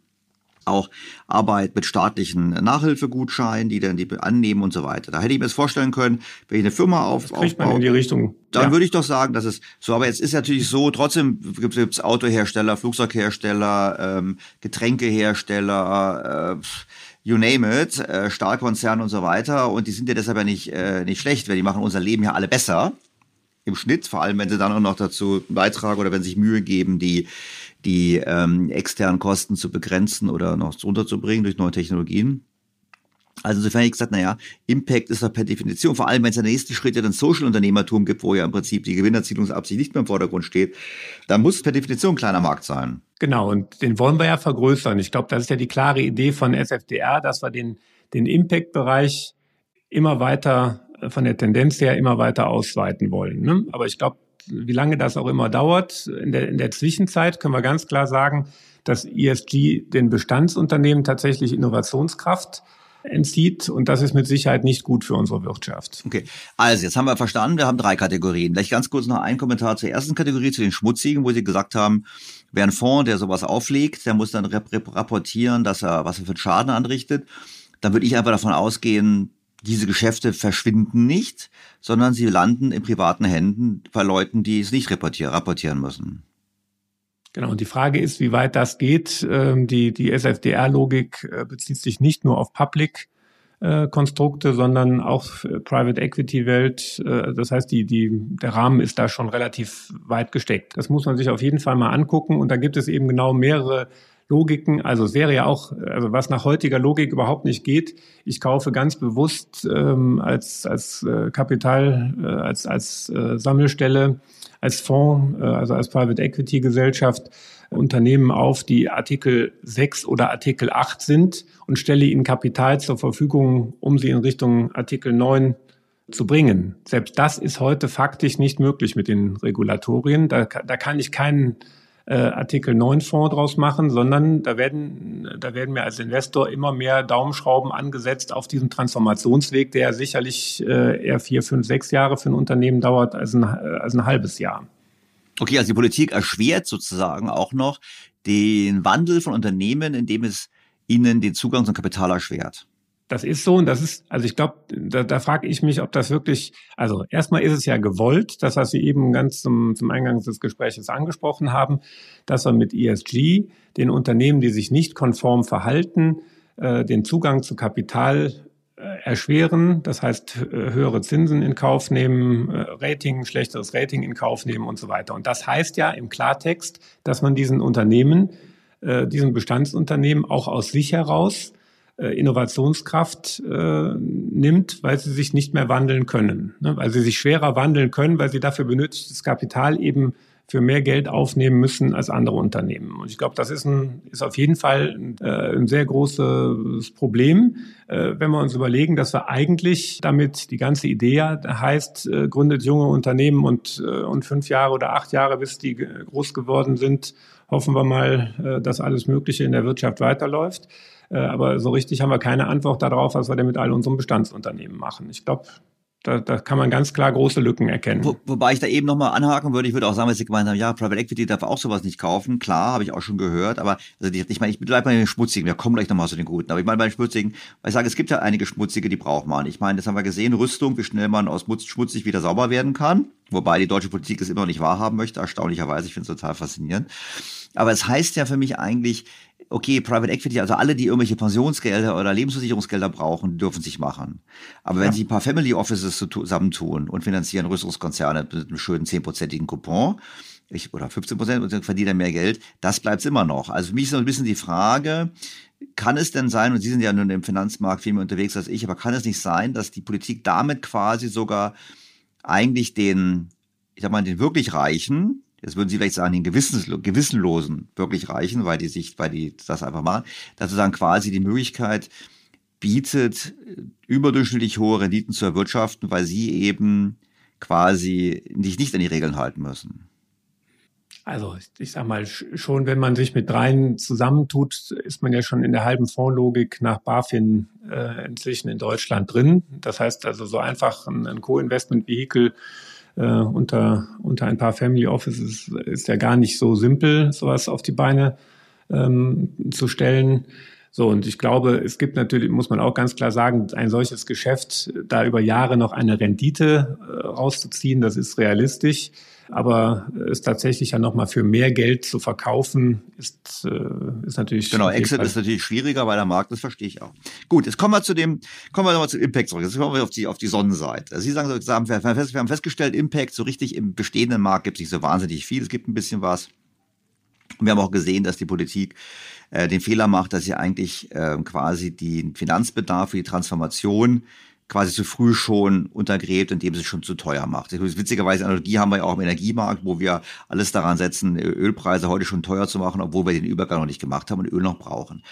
auch Arbeit mit staatlichen Nachhilfegutscheinen, die dann die annehmen und so weiter. Da hätte ich mir das vorstellen können, wenn ich eine Firma auf, das aufbaue, in die Richtung. dann ja. würde ich doch sagen, dass es so, aber jetzt ist natürlich so, trotzdem gibt es Autohersteller, Flugzeughersteller, ähm, Getränkehersteller, äh, you name it, äh, Stahlkonzerne und so weiter. Und die sind ja deshalb ja nicht, äh, nicht schlecht, weil die machen unser Leben ja alle besser im Schnitt, vor allem wenn sie dann auch noch dazu beitragen oder wenn sie sich Mühe geben, die die ähm, externen Kosten zu begrenzen oder noch runterzubringen durch neue Technologien. Also insofern habe ich gesagt, naja, Impact ist ja per Definition, vor allem wenn es der nächste Schritt ja dann Social-Unternehmertum gibt, wo ja im Prinzip die Gewinnerzielungsabsicht nicht mehr im Vordergrund steht, dann muss es per Definition ein kleiner Markt sein. Genau, und den wollen wir ja vergrößern. Ich glaube, das ist ja die klare Idee von SFDR, dass wir den, den Impact-Bereich immer weiter, äh, von der Tendenz her immer weiter ausweiten wollen. Ne? Aber ich glaube, wie lange das auch immer dauert. In der, in der Zwischenzeit können wir ganz klar sagen, dass ESG den Bestandsunternehmen tatsächlich Innovationskraft entzieht und das ist mit Sicherheit nicht gut für unsere Wirtschaft. Okay, also jetzt haben wir verstanden, wir haben drei Kategorien. Vielleicht ganz kurz noch ein Kommentar zur ersten Kategorie, zu den Schmutzigen, wo Sie gesagt haben, wer ein Fonds, der sowas auflegt, der muss dann rapportieren, dass er, was er für einen Schaden anrichtet. Dann würde ich einfach davon ausgehen, diese Geschäfte verschwinden nicht, sondern sie landen in privaten Händen bei Leuten, die es nicht rapportieren müssen. Genau, und die Frage ist, wie weit das geht. Ähm, die, die SFDR-Logik äh, bezieht sich nicht nur auf Public äh, sondern auch Private Equity Welt. Äh, das heißt, die, die, der Rahmen ist da schon relativ weit gesteckt. Das muss man sich auf jeden Fall mal angucken. Und da gibt es eben genau mehrere Logiken. Also es wäre ja auch, also was nach heutiger Logik überhaupt nicht geht. Ich kaufe ganz bewusst ähm, als, als äh, Kapital, äh, als, als äh, Sammelstelle, als Fonds, äh, also als Private Equity Gesellschaft Unternehmen auf, die Artikel 6 oder Artikel 8 sind und stelle ihnen Kapital zur Verfügung, um sie in Richtung Artikel 9 zu bringen. Selbst das ist heute faktisch nicht möglich mit den Regulatorien. Da, da kann ich keinen äh, Artikel 9 Fonds draus machen, sondern da werden, da werden mir als Investor immer mehr Daumenschrauben angesetzt auf diesem Transformationsweg, der sicherlich äh, eher vier, fünf, sechs Jahre für ein Unternehmen dauert als ein, als ein halbes Jahr. Okay, also die Politik erschwert sozusagen auch noch den Wandel von Unternehmen, indem es ihnen den Zugang zum Kapital erschwert. Das ist so und das ist, also ich glaube, da, da frage ich mich, ob das wirklich, also erstmal ist es ja gewollt, das, was Sie eben ganz zum, zum Eingang des Gesprächs angesprochen haben, dass wir mit ESG den Unternehmen, die sich nicht konform verhalten, äh, den Zugang zu Kapital äh, erschweren, das heißt äh, höhere Zinsen in Kauf nehmen, äh, Rating, schlechteres Rating in Kauf nehmen und so weiter. Und das heißt ja im Klartext, dass man diesen Unternehmen, äh, diesen Bestandsunternehmen auch aus sich heraus Innovationskraft äh, nimmt, weil sie sich nicht mehr wandeln können, ne? weil sie sich schwerer wandeln können, weil sie dafür benötigtes Kapital eben für mehr Geld aufnehmen müssen als andere Unternehmen. Und ich glaube, das ist, ein, ist auf jeden Fall äh, ein sehr großes Problem, äh, wenn wir uns überlegen, dass wir eigentlich damit die ganze Idee heißt, äh, gründet junge Unternehmen und, äh, und fünf Jahre oder acht Jahre, bis die groß geworden sind, hoffen wir mal, äh, dass alles Mögliche in der Wirtschaft weiterläuft. Äh, aber so richtig haben wir keine Antwort darauf, was wir denn mit all unseren Bestandsunternehmen machen. Ich glaube, da, da kann man ganz klar große Lücken erkennen. Wo, wobei ich da eben nochmal anhaken würde, ich würde auch sagen, wenn Sie gemeint haben, ja, Private Equity darf auch sowas nicht kaufen. Klar, habe ich auch schon gehört, aber also die, ich meine, ich bleibe bei den Schmutzigen, wir kommen gleich nochmal zu den Guten. Aber ich meine, bei den Schmutzigen, weil ich sage, es gibt ja einige Schmutzige, die braucht man. Ich meine, das haben wir gesehen, Rüstung, wie schnell man aus schmutzig wieder sauber werden kann. Wobei die deutsche Politik es immer noch nicht wahrhaben möchte, erstaunlicherweise. Ich finde es total faszinierend. Aber es heißt ja für mich eigentlich, okay, Private Equity, also alle, die irgendwelche Pensionsgelder oder Lebensversicherungsgelder brauchen, dürfen sich machen. Aber wenn ja. sich ein paar Family Offices zusammentun und finanzieren Rüstungskonzerne mit einem schönen zehnprozentigen Coupon, ich, oder 15 Prozent und verdienen mehr Geld, das bleibt immer noch. Also für mich ist noch ein bisschen die Frage, kann es denn sein, und Sie sind ja nun im Finanzmarkt viel mehr unterwegs als ich, aber kann es nicht sein, dass die Politik damit quasi sogar eigentlich den, ich sag mal, den wirklich Reichen, jetzt würden Sie vielleicht sagen, den Gewissenlosen wirklich reichen, weil die sich, weil die das einfach machen, dass sozusagen quasi die Möglichkeit bietet, überdurchschnittlich hohe Renditen zu erwirtschaften, weil sie eben quasi sich nicht an die Regeln halten müssen. Also ich sag mal, schon wenn man sich mit dreien zusammentut, ist man ja schon in der halben Fondslogik nach BaFin äh, inzwischen in Deutschland drin. Das heißt also so einfach ein, ein Co-Investment-Vehikel äh, unter, unter ein paar Family Offices ist ja gar nicht so simpel, sowas auf die Beine ähm, zu stellen. So, und ich glaube, es gibt natürlich, muss man auch ganz klar sagen, ein solches Geschäft, da über Jahre noch eine Rendite äh, rauszuziehen, das ist realistisch. Aber es tatsächlich ja nochmal für mehr Geld zu verkaufen, ist, äh, ist natürlich. Genau, Exit ist natürlich schwieriger, weil der Markt, das verstehe ich auch. Gut, jetzt kommen wir zu dem, kommen wir nochmal zu Impact zurück. Jetzt kommen wir auf die, auf die Sonnenseite. Sie sagen, wir haben festgestellt, Impact so richtig im bestehenden Markt gibt es nicht so wahnsinnig viel. Es gibt ein bisschen was. Und wir haben auch gesehen, dass die Politik äh, den Fehler macht, dass sie eigentlich äh, quasi den Finanzbedarf für die Transformation quasi zu früh schon untergräbt, indem sie schon zu teuer macht. Witzigerweise Analogie haben wir ja auch im Energiemarkt, wo wir alles daran setzen, Ölpreise heute schon teuer zu machen, obwohl wir den Übergang noch nicht gemacht haben und Öl noch brauchen.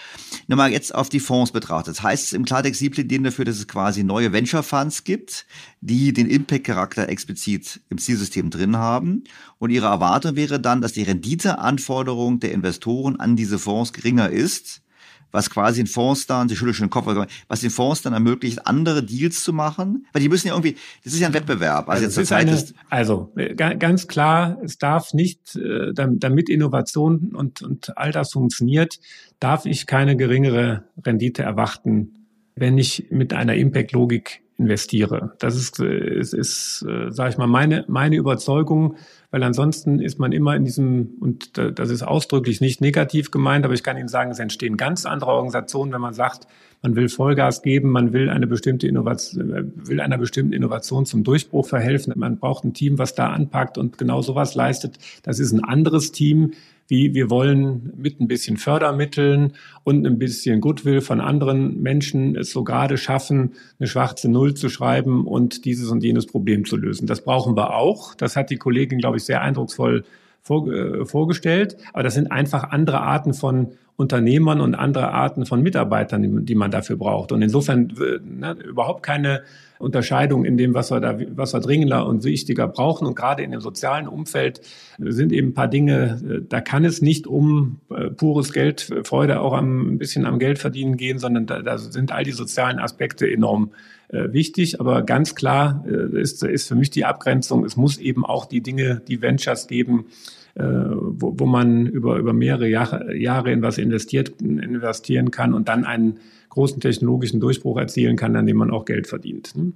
Nochmal jetzt auf die Fonds betrachtet. Das heißt im Klartext, Sie plädieren dafür, dass es quasi neue Venture Funds gibt, die den Impact-Charakter explizit im Zielsystem drin haben. Und Ihre Erwartung wäre dann, dass die Renditeanforderung der Investoren an diese Fonds geringer ist, was quasi den Fonds dann, sie schüttelt schon den Kopf, was den Fonds dann ermöglicht, andere Deals zu machen? Weil die müssen ja irgendwie, das ist ja ein Wettbewerb. Also, also, eine, ist, also ganz klar, es darf nicht, äh, damit Innovation und, und all das funktioniert, darf ich keine geringere Rendite erwarten, wenn ich mit einer Impact-Logik investiere. Das ist, ist, ist äh, sage ich mal, meine, meine Überzeugung, weil ansonsten ist man immer in diesem, und das ist ausdrücklich nicht negativ gemeint, aber ich kann Ihnen sagen, es entstehen ganz andere Organisationen, wenn man sagt, man will Vollgas geben, man will eine bestimmte Innovation, will einer bestimmten Innovation zum Durchbruch verhelfen. Man braucht ein Team, was da anpackt und genau sowas leistet. Das ist ein anderes Team, wie wir wollen mit ein bisschen Fördermitteln und ein bisschen Goodwill von anderen Menschen es so gerade schaffen, eine schwarze Null zu schreiben und dieses und jenes Problem zu lösen. Das brauchen wir auch. Das hat die Kollegin, glaube ich, sehr eindrucksvoll äh, vorgestellt. Aber das sind einfach andere Arten von Unternehmern und andere Arten von Mitarbeitern, die, man dafür braucht. Und insofern ne, überhaupt keine Unterscheidung in dem, was wir da, was wir dringender und wichtiger brauchen. Und gerade in dem sozialen Umfeld sind eben ein paar Dinge, äh, da kann es nicht um äh, pures Geld, Freude auch am, ein bisschen am Geld verdienen gehen, sondern da, da sind all die sozialen Aspekte enorm äh, wichtig. Aber ganz klar äh, ist, ist für mich die Abgrenzung, es muss eben auch die Dinge, die Ventures geben, äh, wo, wo man über, über mehrere Jahre, Jahre in was investiert, investieren kann und dann einen großen technologischen Durchbruch erzielen kann, an dem man auch Geld verdient. Ne?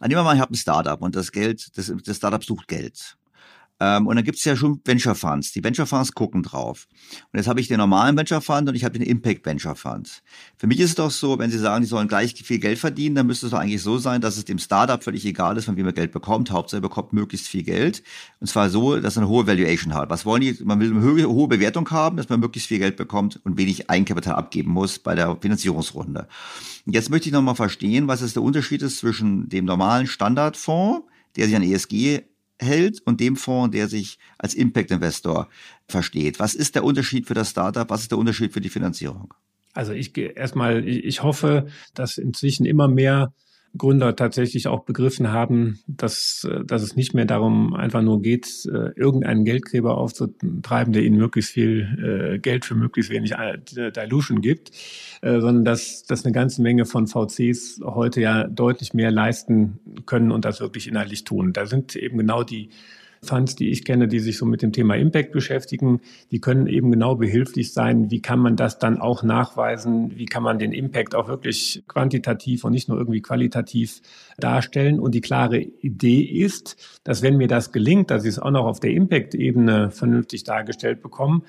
Nehmen wir mal, ich habe ein Startup und das Geld, das, das Startup sucht Geld. Ähm, und dann gibt es ja schon Venture Funds. Die Venture Funds gucken drauf. Und jetzt habe ich den normalen Venture Fund und ich habe den Impact Venture Fund. Für mich ist es doch so, wenn Sie sagen, die sollen gleich viel Geld verdienen, dann müsste es doch eigentlich so sein, dass es dem Startup völlig egal ist, von wem er Geld bekommt. Hauptsache er bekommt möglichst viel Geld. Und zwar so, dass er eine hohe Valuation hat. Was wollen die? Man will eine hohe, hohe Bewertung haben, dass man möglichst viel Geld bekommt und wenig Eigenkapital abgeben muss bei der Finanzierungsrunde. Und jetzt möchte ich nochmal verstehen, was ist der Unterschied ist zwischen dem normalen Standardfonds, der sich an ESG hält und dem Fonds, der sich als Impact Investor versteht. Was ist der Unterschied für das Startup? Was ist der Unterschied für die Finanzierung? Also ich erstmal, ich hoffe, dass inzwischen immer mehr Gründer tatsächlich auch begriffen haben, dass, dass es nicht mehr darum einfach nur geht, äh, irgendeinen Geldgräber aufzutreiben, der ihnen möglichst viel äh, Geld für möglichst wenig äh, Dilution gibt, sondern dass, dass eine ganze Menge von VCs heute ja deutlich mehr leisten können und das wirklich innerlich tun. Da sind eben genau die Funds, die ich kenne, die sich so mit dem Thema Impact beschäftigen, die können eben genau behilflich sein. Wie kann man das dann auch nachweisen? Wie kann man den Impact auch wirklich quantitativ und nicht nur irgendwie qualitativ darstellen? Und die klare Idee ist, dass wenn mir das gelingt, dass ich es auch noch auf der Impact-Ebene vernünftig dargestellt bekomme,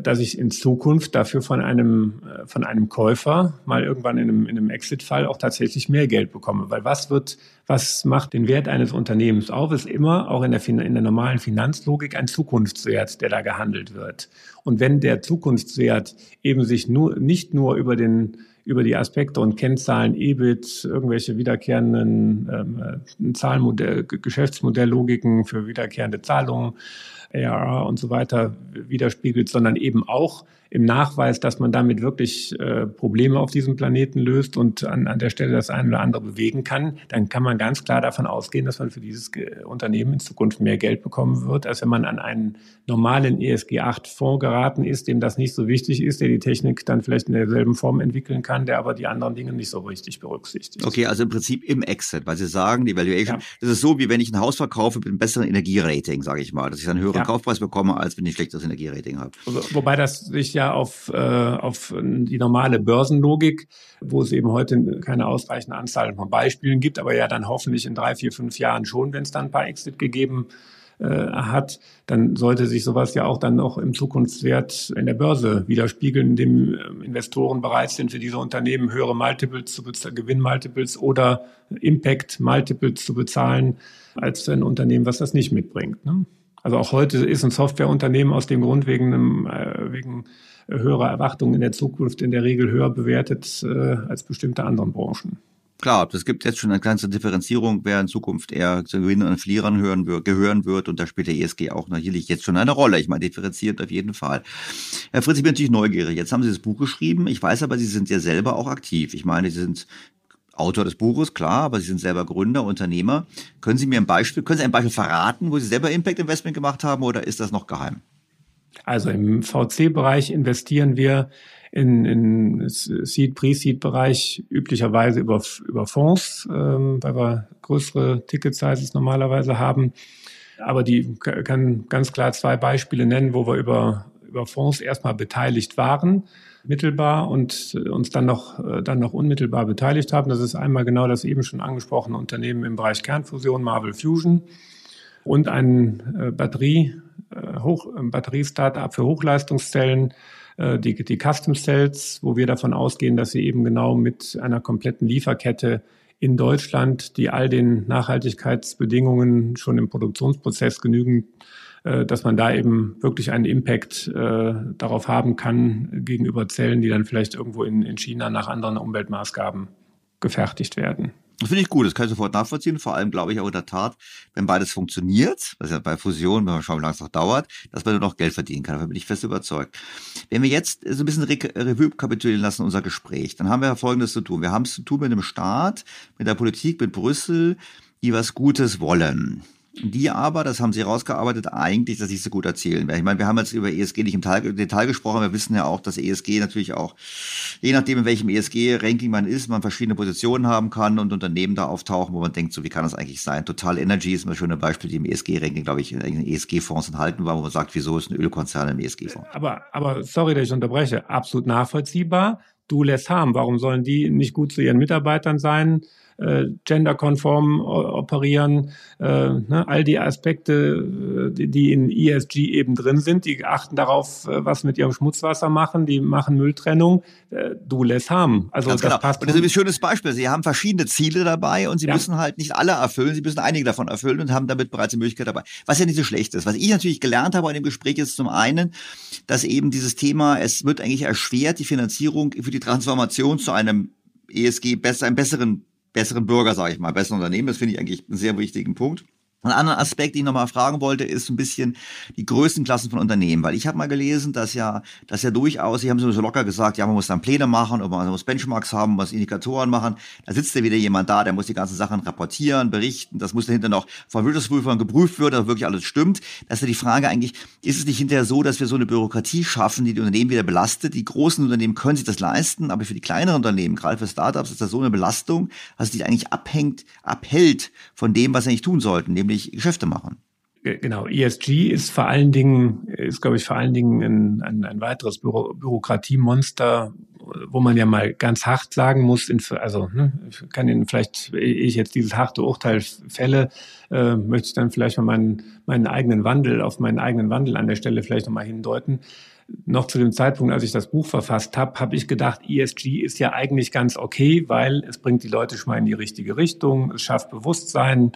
dass ich in Zukunft dafür von einem, äh, von einem Käufer mal irgendwann in einem, in einem Exit-Fall auch tatsächlich mehr Geld bekomme. Weil was wird, was macht den Wert eines Unternehmens auf, ist immer auch in der, in der normalen Finanzlogik ein Zukunftswert, der da gehandelt wird. Und wenn der Zukunftswert eben sich nur, nicht nur über den, über die Aspekte und Kennzahlen, EBIT, irgendwelche wiederkehrenden ähm, Zahlenmodell, Geschäftsmodelllogiken für wiederkehrende Zahlungen, ARR und so weiter widerspiegelt, sondern eben auch im Nachweis, dass man damit wirklich äh, Probleme auf diesem Planeten löst und an, an der Stelle das eine oder andere bewegen kann, dann kann man ganz klar davon ausgehen, dass man für dieses Unternehmen in Zukunft mehr Geld bekommen wird, als wenn man an einen normalen ESG 8 Fonds geraten ist, dem das nicht so wichtig ist, der die Technik dann vielleicht in derselben Form entwickeln kann, der aber die anderen Dinge nicht so richtig berücksichtigt. Okay, also im Prinzip im Exit, weil Sie sagen, die Valuation, ja. das ist so, wie wenn ich ein Haus verkaufe mit einem besseren Energierating, sage ich mal, dass ich einen höheren ja. Kaufpreis bekomme, als wenn ich ein schlechteres Energierating habe. Wobei das sich ja auf, äh, auf die normale Börsenlogik, wo es eben heute keine ausreichende Anzahl von Beispielen gibt, aber ja dann hoffentlich in drei, vier, fünf Jahren schon, wenn es dann ein paar Exit gegeben äh, hat, dann sollte sich sowas ja auch dann noch im Zukunftswert in der Börse widerspiegeln, indem äh, Investoren bereit sind, für diese Unternehmen höhere Multiples zu bezahlen, Gewinnmultiples oder Impact Multiples zu bezahlen, als für ein Unternehmen, was das nicht mitbringt. Ne? Also auch heute ist ein Softwareunternehmen aus dem Grund wegen, einem, äh, wegen höherer Erwartungen in der Zukunft in der Regel höher bewertet äh, als bestimmte anderen Branchen. Klar, es gibt jetzt schon eine ganze Differenzierung, wer in Zukunft eher zu Gewinnern und Verlierern hören, gehören wird. Und da spielt der ESG auch natürlich jetzt schon eine Rolle. Ich meine, differenziert auf jeden Fall. Herr Fritz, ich bin natürlich neugierig. Jetzt haben Sie das Buch geschrieben. Ich weiß aber, Sie sind ja selber auch aktiv. Ich meine, Sie sind Autor des Buches, klar, aber Sie sind selber Gründer, Unternehmer. Können Sie mir ein Beispiel, können Sie ein Beispiel verraten, wo Sie selber Impact Investment gemacht haben oder ist das noch geheim? Also im VC-Bereich investieren wir in, in Seed, Pre-Seed-Bereich üblicherweise über, über Fonds, ähm, weil wir größere Ticket-Sizes normalerweise haben. Aber die kann ganz klar zwei Beispiele nennen, wo wir über, über Fonds erstmal beteiligt waren mittelbar und äh, uns dann noch, äh, dann noch unmittelbar beteiligt haben. Das ist einmal genau das eben schon angesprochene Unternehmen im Bereich Kernfusion, Marvel Fusion und ein äh, Batterie, Hoch, Batterie-Startup für Hochleistungszellen, die, die Custom Cells, wo wir davon ausgehen, dass sie eben genau mit einer kompletten Lieferkette in Deutschland, die all den Nachhaltigkeitsbedingungen schon im Produktionsprozess genügend dass man da eben wirklich einen Impact äh, darauf haben kann gegenüber Zellen, die dann vielleicht irgendwo in, in China nach anderen Umweltmaßgaben gefertigt werden. Das finde ich gut, das kann ich sofort nachvollziehen. Vor allem glaube ich auch in der Tat, wenn beides funktioniert, was ja bei Fusion, wenn man schauen, wie lange es noch dauert, dass man nur noch Geld verdienen kann. Davon bin ich fest überzeugt. Wenn wir jetzt so ein bisschen Re Revue kapitulieren lassen, unser Gespräch, dann haben wir Folgendes zu tun. Wir haben es zu tun mit dem Staat, mit der Politik, mit Brüssel, die was Gutes wollen. Die aber, das haben sie herausgearbeitet, eigentlich das nicht so gut erzählen. Ich meine, wir haben jetzt über ESG nicht im Detail gesprochen, wir wissen ja auch, dass ESG natürlich auch, je nachdem in welchem ESG-Ranking man ist, man verschiedene Positionen haben kann und Unternehmen da auftauchen, wo man denkt, so wie kann das eigentlich sein? Total Energy ist ein schönes Beispiel, die im ESG-Ranking, glaube ich, in ESG-Fonds enthalten war, wo man sagt, wieso ist ein Ölkonzern im ESG-Fonds? Aber, aber sorry, dass ich unterbreche, absolut nachvollziehbar. Du lässt haben. Warum sollen die nicht gut zu ihren Mitarbeitern sein? Äh, genderkonform operieren, äh, ne, all die Aspekte, die, die in ESG eben drin sind, die achten darauf, äh, was mit ihrem Schmutzwasser machen, die machen Mülltrennung, äh, du lässt haben. Also Ganz das genau. passt. Und das ist ein schönes Beispiel. Sie haben verschiedene Ziele dabei und sie Ja. müssen halt nicht alle erfüllen, sie müssen einige davon erfüllen und haben damit bereits eine Möglichkeit dabei. Was ja nicht so schlecht ist. Was ich natürlich gelernt habe an dem Gespräch ist zum einen, dass eben dieses Thema, es wird eigentlich erschwert, die Finanzierung für die Transformation zu einem ESG besser, einem besseren, besseren Bürger, sage ich mal, besseren Unternehmen. Das finde ich eigentlich einen sehr wichtigen Punkt. Ein anderer Aspekt, den ich nochmal fragen wollte, ist ein bisschen die Größenklassen von Unternehmen, weil ich habe mal gelesen, dass ja, dass ja durchaus, Sie haben so locker gesagt, ja, man muss dann Pläne machen und man muss Benchmarks haben, man muss Indikatoren machen. Da sitzt ja wieder jemand da, der muss die ganzen Sachen rapportieren, berichten. Das muss dahinter noch von Wirtschaftsprüfern geprüft werden, dass wirklich alles stimmt. Das ist ja die Frage eigentlich, ist es nicht hinterher so, dass wir so eine Bürokratie schaffen, die die Unternehmen wieder belastet? Die großen Unternehmen können sich das leisten, aber für die kleineren Unternehmen, gerade für Startups, ist das so eine Belastung, dass die eigentlich abhängt, abhält von dem, was sie nicht tun sollten, nämlich Geschäfte machen. Ge- Genau, ESG ist vor allen Dingen, ist glaube ich vor allen Dingen ein, ein, ein weiteres Büro, Bürokratiemonster, wo man ja mal ganz hart sagen muss, in, also ne, kann Ihnen vielleicht, ehe ich jetzt dieses harte Urteil fälle, äh, möchte ich dann vielleicht mal meinen, meinen eigenen Wandel, auf meinen eigenen Wandel an der Stelle vielleicht nochmal hindeuten. Noch zu dem Zeitpunkt, als ich das Buch verfasst habe, habe ich gedacht, ESG ist ja eigentlich ganz okay, weil es bringt die Leute schon mal in die richtige Richtung, es schafft Bewusstsein,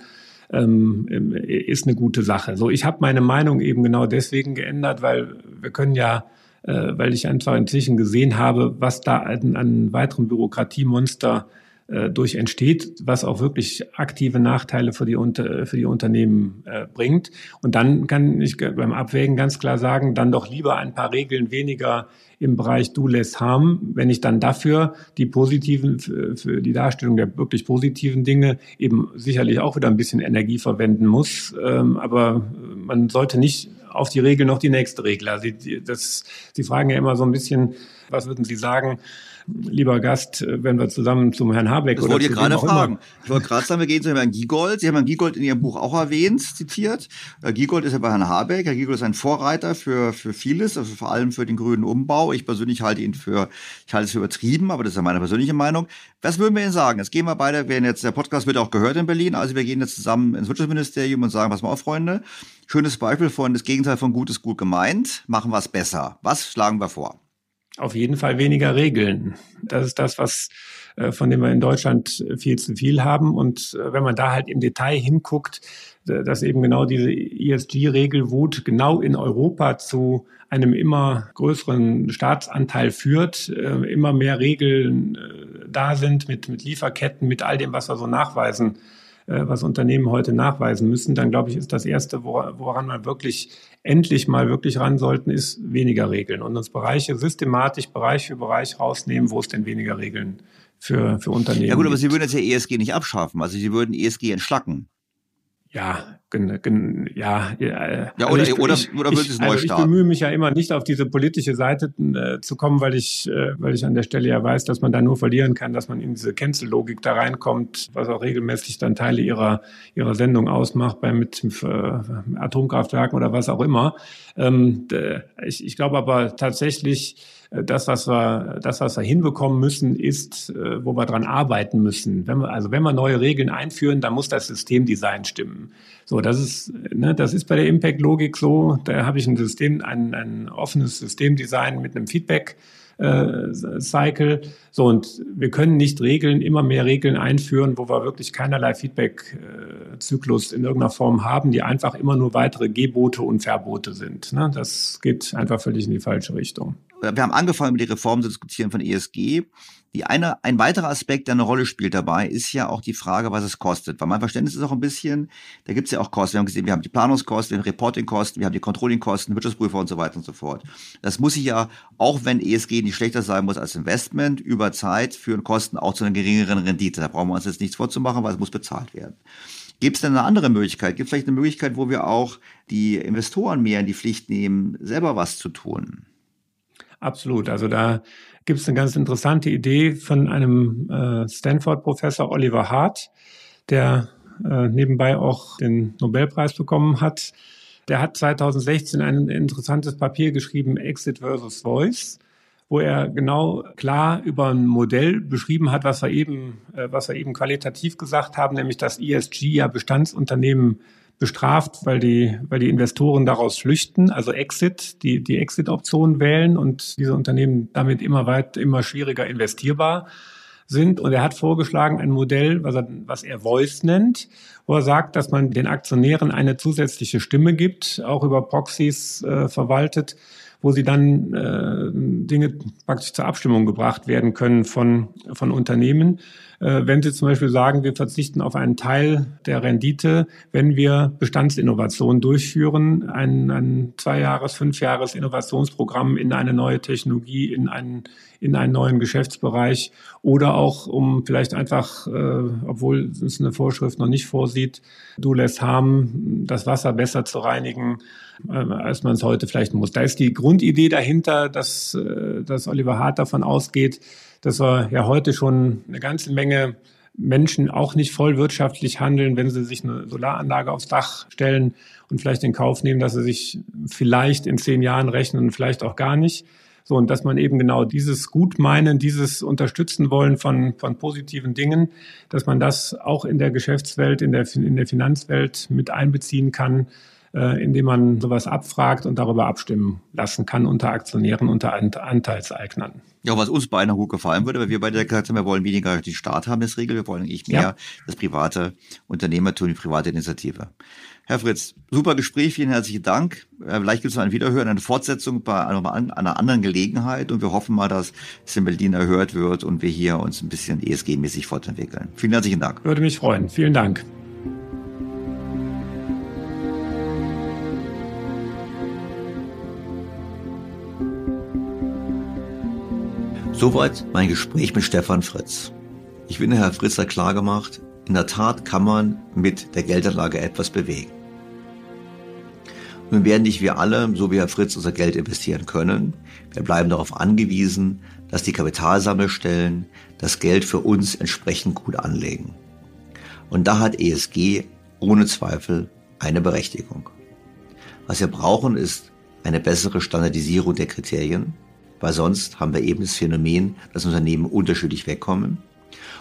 ähm, ist eine gute Sache. So, ich habe meine Meinung eben genau deswegen geändert, weil wir können ja, äh, weil ich einfach inzwischen gesehen habe, was da an, an weiteren Bürokratiemonster äh, durch entsteht, was auch wirklich aktive Nachteile für die, Unter für die Unternehmen äh, bringt. Und dann kann ich beim Abwägen ganz klar sagen, dann doch lieber ein paar Regeln weniger im Bereich Do Less Harm, wenn ich dann dafür die positiven, für die Darstellung der wirklich positiven Dinge eben sicherlich auch wieder ein bisschen Energie verwenden muss. Ähm, aber man sollte nicht auf die Regel noch die nächste Regel. Also die, das, Sie fragen ja immer so ein bisschen, was würden Sie sagen, lieber Gast, wenn wir zusammen zum Herrn Habeck Das oder wollte ich gerade fragen. immer Ich wollte gerade sagen, wir gehen zu Herrn Giegold. Sie haben Herrn Giegold in Ihrem Buch auch erwähnt, zitiert. Herr Giegold ist ja bei Herrn Habeck. Herr Giegold ist ein Vorreiter für, für vieles, also vor allem für den grünen Umbau. Ich persönlich halte ihn für, ich halte es für übertrieben, aber das ist ja meine persönliche Meinung. Was würden wir Ihnen sagen? Jetzt gehen wir beide, werden jetzt, der Podcast wird auch gehört in Berlin, also wir gehen jetzt zusammen ins Wirtschaftsministerium und sagen, pass mal auf, Freunde. Schönes Beispiel von, das Gegenteil von gut ist gut gemeint. Machen wir es besser. Was schlagen wir vor? Auf jeden Fall weniger Regeln. Das ist das, was äh, von dem wir in Deutschland viel zu viel haben. Und äh, wenn man da halt im Detail hinguckt, äh, dass eben genau diese ESG-Regelwut genau in Europa zu einem immer größeren Staatsanteil führt, immer mehr Regeln da sind mit, mit Lieferketten, mit all dem, was wir so nachweisen, was Unternehmen heute nachweisen müssen, dann glaube ich, ist das Erste, wora- woran man wirklich endlich mal wirklich ran sollten, ist weniger Regeln und uns Bereiche systematisch Bereich für Bereich rausnehmen, wo es denn weniger Regeln für, für Unternehmen Ja gut, aber gibt. Sie würden jetzt ja ESG nicht abschaffen. Also Sie würden ESG entschlacken. Ja, ja, ja, Ja, oder- oder- oder würden Sie es neu also ich bemühe mich ja immer nicht auf diese politische Seite äh, zu kommen, weil ich, äh, weil ich an der Stelle ja weiß, dass man da nur verlieren kann, dass man in diese Cancel-Logik da reinkommt, was auch regelmäßig dann Teile ihrer, ihrer Sendung ausmacht, bei mit äh, Atomkraftwerken oder was auch immer. Ähm, ich, ich glaube aber tatsächlich, äh, das, was wir, das, was wir hinbekommen müssen, ist, äh, wo wir dran arbeiten müssen. Wenn wir, also wenn wir neue Regeln einführen, dann muss das Systemdesign stimmen. So, das ist, ne, das ist bei der Impact-Logik so. Da habe ich ein System, ein, ein offenes Systemdesign mit einem Feedback. äh, Cycle. So, und wir können nicht Regeln, immer mehr Regeln einführen, wo wir wirklich keinerlei Feedback äh, in irgendeiner Form haben, die einfach immer nur weitere Gebote und Verbote sind. Ne? Das geht einfach völlig in die falsche Richtung. Wir haben angefangen, mit die Reform zu diskutieren von ESG. Die eine, ein weiterer Aspekt, der eine Rolle spielt dabei, ist ja auch die Frage, was es kostet. Weil mein Verständnis ist auch ein bisschen, da gibt es ja auch Kosten. Wir haben gesehen, wir haben die Planungskosten, die Reportingkosten, wir haben die Controllingkosten, Wirtschaftsprüfer und so weiter und so fort. Das muss sich ja, auch wenn ESG nicht schlechter sein muss als Investment, über Zeit führen Kosten auch zu einer geringeren Rendite. Da brauchen wir uns jetzt nichts vorzumachen, weil es muss bezahlt werden. Gibt es denn eine andere Möglichkeit? Gibt es vielleicht eine Möglichkeit, wo wir auch die Investoren mehr in die Pflicht nehmen, selber was zu tun? Absolut. Also da gibt es eine ganz interessante Idee von einem äh, Stanford-Professor Oliver Hart, der äh, nebenbei auch den Nobelpreis bekommen hat. Der hat 2016 ein interessantes Papier geschrieben, Exit versus Voice, wo er genau klar über ein Modell beschrieben hat, was wir eben, äh, was wir eben qualitativ gesagt haben, nämlich dass ESG ja Bestandsunternehmen bestraft, weil die, weil die Investoren daraus flüchten, also Exit, die, die Exit-Option wählen und diese Unternehmen damit immer weit, immer schwieriger investierbar sind. Und er hat vorgeschlagen ein Modell, was er, was er Voice nennt, wo er sagt, dass man den Aktionären eine zusätzliche Stimme gibt, auch über Proxys äh, verwaltet, wo sie dann äh, Dinge praktisch zur Abstimmung gebracht werden können von, von Unternehmen. Äh, wenn Sie zum Beispiel sagen, wir verzichten auf einen Teil der Rendite, wenn wir Bestandsinnovationen durchführen, ein, ein Zweijahres-, Fünfjahres Innovationsprogramm in eine neue Technologie, in einen, in einen neuen Geschäftsbereich oder auch um vielleicht einfach, äh, obwohl es eine Vorschrift noch nicht vorsieht, du lässt haben, das Wasser besser zu reinigen, äh, als man es heute vielleicht muss. Da ist die Grundidee dahinter, dass, äh, dass Oliver Hart davon ausgeht, dass wir ja heute schon eine ganze Menge Menschen auch nicht voll wirtschaftlich handeln, wenn sie sich eine Solaranlage aufs Dach stellen und vielleicht in Kauf nehmen, dass sie sich vielleicht in zehn Jahren rechnen und vielleicht auch gar nicht. So, und dass man eben genau dieses Gutmeinen, dieses Unterstützen wollen von, von positiven Dingen, dass man das auch in der Geschäftswelt, in der, in der Finanzwelt mit einbeziehen kann, äh, indem man sowas abfragt und darüber abstimmen lassen kann unter Aktionären, unter Anteilseignern. Ja, was uns beiden gut gefallen würde, weil wir beide gesagt haben, wir wollen weniger die Staat haben, das Regel, wir wollen eigentlich mehr ja. das private Unternehmertum, die private Initiative. Herr Fritz, super Gespräch, vielen herzlichen Dank. Äh, vielleicht gibt es noch ein Wiederhören, eine Fortsetzung bei einer anderen Gelegenheit und wir hoffen mal, dass es in Berlin erhört wird und wir hier uns ein bisschen ESG-mäßig fortentwickeln. Vielen herzlichen Dank. Würde mich freuen. Vielen Dank. Soweit mein Gespräch mit Stefan Fritz. Ich finde, Herr Fritz hat klargemacht, in der Tat kann man mit der Geldanlage etwas bewegen. Nun werden nicht wir alle, so wie Herr Fritz, unser Geld investieren können. Wir bleiben darauf angewiesen, dass die Kapitalsammelstellen das Geld für uns entsprechend gut anlegen. Und da hat ESG ohne Zweifel eine Berechtigung. Was wir brauchen, ist eine bessere Standardisierung der Kriterien, weil sonst haben wir eben das Phänomen, dass Unternehmen unterschiedlich wegkommen.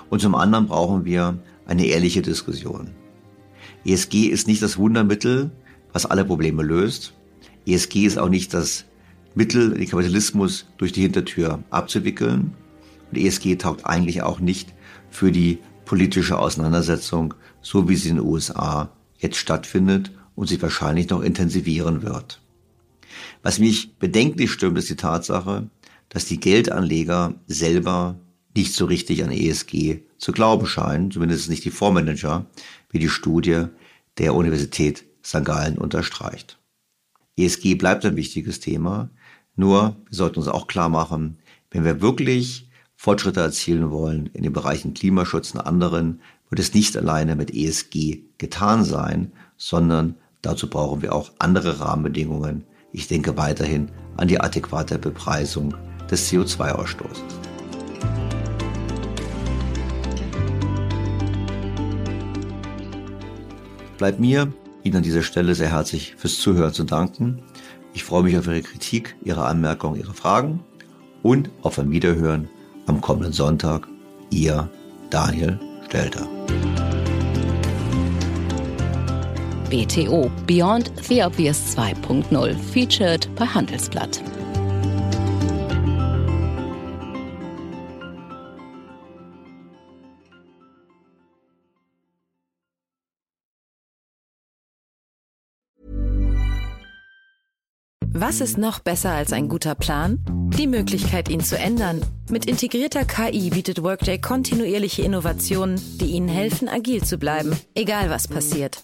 Und zum anderen brauchen wir eine ehrliche Diskussion. ESG ist nicht das Wundermittel, was alle Probleme löst. ESG ist auch nicht das Mittel, den Kapitalismus durch die Hintertür abzuwickeln. Und ESG taugt eigentlich auch nicht für die politische Auseinandersetzung, so wie sie in den USA jetzt stattfindet und sich wahrscheinlich noch intensivieren wird. Was mich bedenklich stimmt, ist die Tatsache, dass die Geldanleger selber nicht so richtig an ESG zu glauben scheinen, zumindest nicht die Fondsmanager, wie die Studie der Universität St. Gallen unterstreicht. ESG bleibt ein wichtiges Thema, nur wir sollten uns auch klar machen, wenn wir wirklich Fortschritte erzielen wollen in den Bereichen Klimaschutz und anderen, wird es nicht alleine mit ESG getan sein, sondern dazu brauchen wir auch andere Rahmenbedingungen, ich denke weiterhin an die adäquate Bepreisung des CO2-Ausstoßes. Bleibt mir, Ihnen an dieser Stelle sehr herzlich fürs Zuhören zu danken. Ich freue mich auf Ihre Kritik, Ihre Anmerkungen, Ihre Fragen und auf ein Wiederhören am kommenden Sonntag. Ihr Daniel Stelter. BTO Beyond the Obvious 2.0, featured bei Handelsblatt. Was ist noch besser als ein guter Plan? Die Möglichkeit, ihn zu ändern. Mit integrierter KI bietet Workday kontinuierliche Innovationen, die Ihnen helfen, agil zu bleiben, egal was passiert.